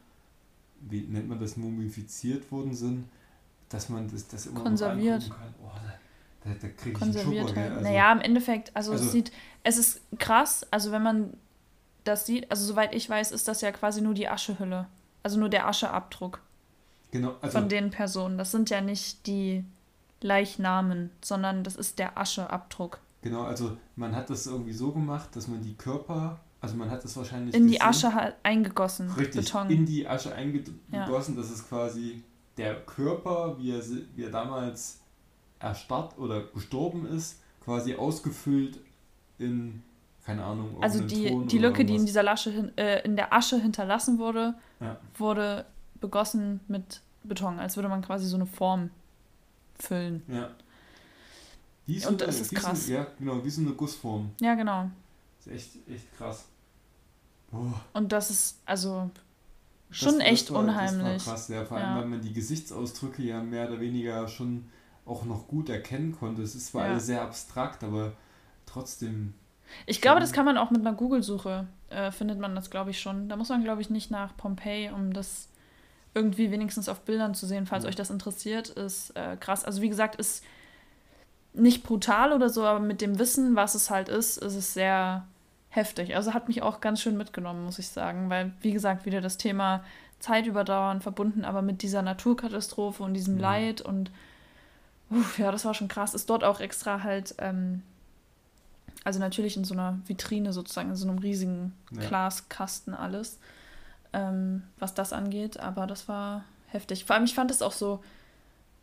wie nennt man das, mumifiziert worden sind, dass man das, das immer konserviert. noch kann. Oh, da, da, kriege ich konserviert Schubber, halt. Also, naja, im Endeffekt, also, also es sieht, es ist krass, also wenn man das sieht, also soweit ich weiß, ist das ja quasi nur die Aschehülle. Also nur der Ascheabdruck. Genau, also, von den Personen. Das sind ja nicht die Leichnamen, sondern das ist der Ascheabdruck. Genau, also man hat das irgendwie so gemacht, dass man die Körper, also man hat das wahrscheinlich. In gesehen, die Asche halt eingegossen. Richtig, Beton. in die Asche eingegossen. Ja. Das ist quasi der Körper, wie er, wie er damals erstarrt oder gestorben ist, quasi ausgefüllt in, keine Ahnung, also die, die Lücke, die in dieser Lasche hin, äh, in der Asche hinterlassen wurde, ja. wurde begossen mit Beton, als würde man quasi so eine Form füllen. Ja. Die und das ist krass. So, ja, genau, wie so eine Gussform. Ja, genau. Das ist echt, echt krass. Oh. Und das ist, also, schon das, echt das war, unheimlich. Das war krass, ja, vor allem, ja. weil man die Gesichtsausdrücke ja mehr oder weniger schon auch noch gut erkennen konnte. Es ist zwar ja. alles sehr abstrakt, aber trotzdem. Ich glaube, das kann man auch mit einer Google-Suche, äh, findet man das, glaube ich, schon. Da muss man, glaube ich, nicht nach Pompeji, um das irgendwie wenigstens auf Bildern zu sehen, falls ja. euch das interessiert, ist äh, krass. Also wie gesagt, ist nicht brutal oder so, aber mit dem Wissen, was es halt ist, ist es sehr heftig. Also hat mich auch ganz schön mitgenommen, muss ich sagen, weil, wie gesagt, wieder das Thema Zeit überdauern verbunden, aber mit dieser Naturkatastrophe und diesem mhm. Leid und Uff, ja, das war schon krass. Ist dort auch extra halt, ähm, also natürlich in so einer Vitrine sozusagen, in so einem riesigen Ja. Glaskasten alles, ähm, was das angeht. Aber das war heftig. Vor allem, ich fand es auch so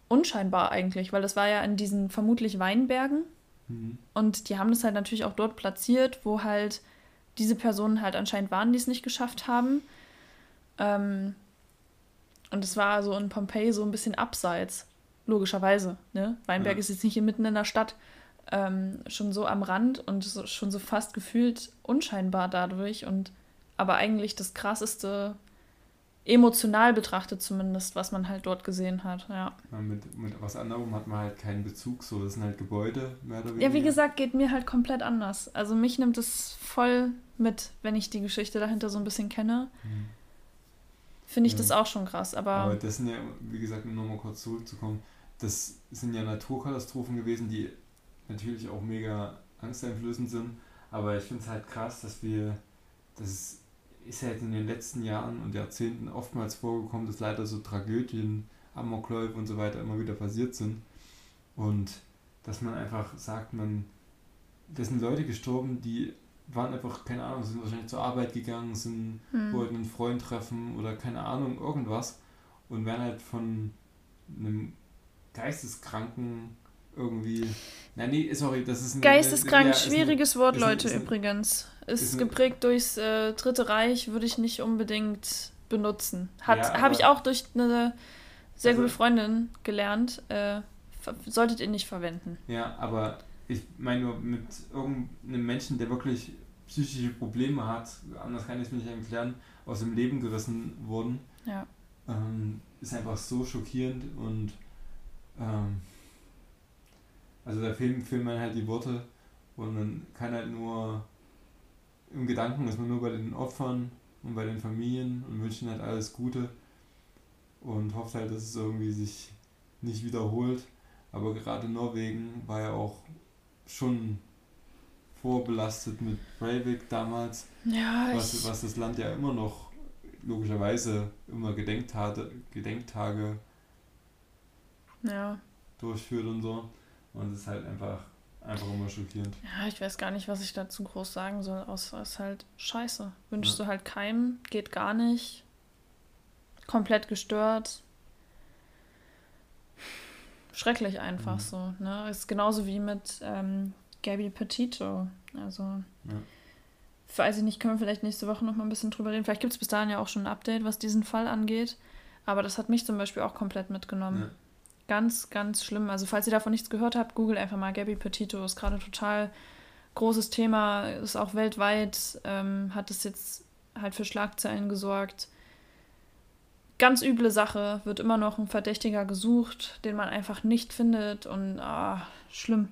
unscheinbar eigentlich, weil das war ja in diesen vermutlich Weinbergen. Mhm. Und die haben das halt natürlich auch dort platziert, wo halt diese Personen halt anscheinend waren, die es nicht geschafft haben. Ähm, und es war so in Pompeji so ein bisschen abseits, logischerweise. Ne? Weinberg Ja. ist jetzt nicht hier mitten in der Stadt, ähm, schon so am Rand und so, schon so fast gefühlt unscheinbar dadurch. Und aber eigentlich das krasseste, emotional betrachtet zumindest, was man halt dort gesehen hat. Ja. Ja, mit, mit was anderem hat man halt keinen Bezug, so das sind halt Gebäude, mehr oder weniger. Ja, wie gesagt, geht mir halt komplett anders. Also mich nimmt es voll mit, wenn ich die Geschichte dahinter so ein bisschen kenne. Mhm. Finde ich Ja. das auch schon krass. Aber, Aber das sind ja, wie gesagt, um nochmal kurz zurückzukommen, das sind ja Naturkatastrophen gewesen, die natürlich auch mega angsteinflößend sind. Aber ich finde es halt krass, dass wir, das ist halt in den letzten Jahren und Jahrzehnten oftmals vorgekommen, dass leider so Tragödien, Amokläufe und so weiter immer wieder passiert sind. Und dass man einfach sagt, man, da sind Leute gestorben, die waren einfach, keine Ahnung, sind wahrscheinlich zur Arbeit gegangen, sind hm, wollten einen Freund treffen oder keine Ahnung, irgendwas und werden halt von einem Geisteskranken irgendwie. Nein, nee, sorry, das ist ein. Geisteskrank, ja, ist ein- schwieriges Wort, ist ein- Leute, ist ein- übrigens. Ist, geprägt durchs äh, Dritte Reich, würde ich nicht unbedingt benutzen. Hat Ja, Habe ich auch durch eine sehr Also- gute Freundin gelernt. Äh, solltet ihr nicht verwenden. Ja, aber ich meine nur mit irgendeinem Menschen, der wirklich psychische Probleme hat, anders kann ich es mir nicht erklären, aus dem Leben gerissen wurden, Ja. ähm, ist einfach so schockierend und ähm, also da fehlen, fehlen mir halt die Worte und man kann halt nur im Gedanken ist man nur bei den Opfern und bei den Familien und wünschen halt alles Gute und hofft halt, dass es irgendwie sich nicht wiederholt. Aber gerade Norwegen war ja auch schon vorbelastet mit Breivik damals, Ja, was, was das Land ja immer noch logischerweise immer Gedenktage, Gedenktage ja. durchführt und so. Und es ist halt einfach, einfach immer schockierend. ja, ich weiß gar nicht, was ich dazu groß sagen soll, außer es ist halt scheiße. Wünschst Ja. du halt keinem, geht gar nicht. Komplett gestört. Schrecklich einfach Mhm. so. Ne? Ist genauso wie mit ähm, Gabby Petito. Also, Ja. weiß ich nicht, können wir vielleicht nächste Woche noch mal ein bisschen drüber reden. Vielleicht gibt es bis dahin ja auch schon ein Update, was diesen Fall angeht. Aber das hat mich zum Beispiel auch komplett mitgenommen. Ja. Ganz, ganz schlimm. Also, falls ihr davon nichts gehört habt, googelt einfach mal Gabby Petito. Ist gerade total großes Thema, ist auch weltweit, ähm, hat es jetzt halt für Schlagzeilen gesorgt. Ganz üble Sache, wird immer noch ein Verdächtiger gesucht, den man einfach nicht findet und ah, schlimm.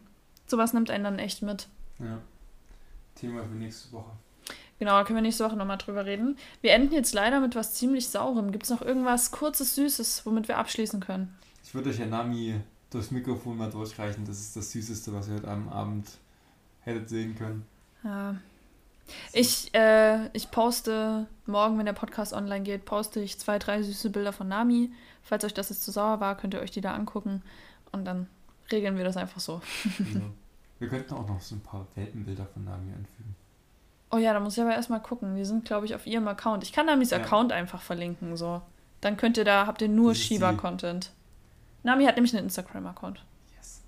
Sowas nimmt einen dann echt mit. Ja. Thema für nächste Woche. Genau, da können wir nächste Woche nochmal drüber reden. Wir enden jetzt leider mit was ziemlich Saurem. Gibt es noch irgendwas kurzes, Süßes, womit wir abschließen können? Ich würde euch ja Nami durchs Mikrofon mal durchreichen. Das ist das Süßeste, was ihr heute am Abend hättet sehen können. Ja. Ich, äh, ich poste morgen, wenn der Podcast online geht, poste ich zwei, drei süße Bilder von Nami. Falls euch das jetzt zu sauer war, könnt ihr euch die da angucken und dann regeln wir das einfach so. Ja. *laughs* Wir könnten auch noch so ein paar Welpenbilder von Nami anfügen. Oh ja, da muss ich aber erstmal gucken. Wir sind, glaube ich, auf ihrem Account. Ich kann Namis Ja. Account einfach verlinken, so. Dann könnt ihr da, habt ihr nur Shiba-Content. Nami hat nämlich einen Instagram-Account. Yes.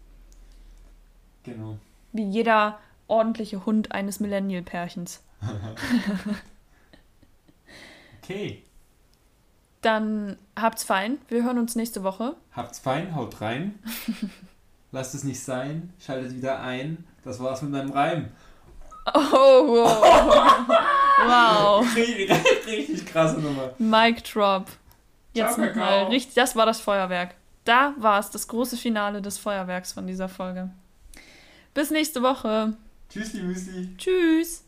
Genau. Wie jeder ordentliche Hund eines Millennial-Pärchens. *laughs* Okay. Dann habt's fein. Wir hören uns nächste Woche. Habt's fein, haut rein. *laughs* Lasst es nicht sein. Schaltet wieder ein. Das war's mit meinem Reim. Oh, wow. *laughs* wow. Richtig, richtig krasse Nummer. Mic drop. Jetzt nochmal richtig. Das war das Feuerwerk. Da war es, das große Finale des Feuerwerks von dieser Folge. Bis nächste Woche. Tschüssi, Müsli. Tschüss.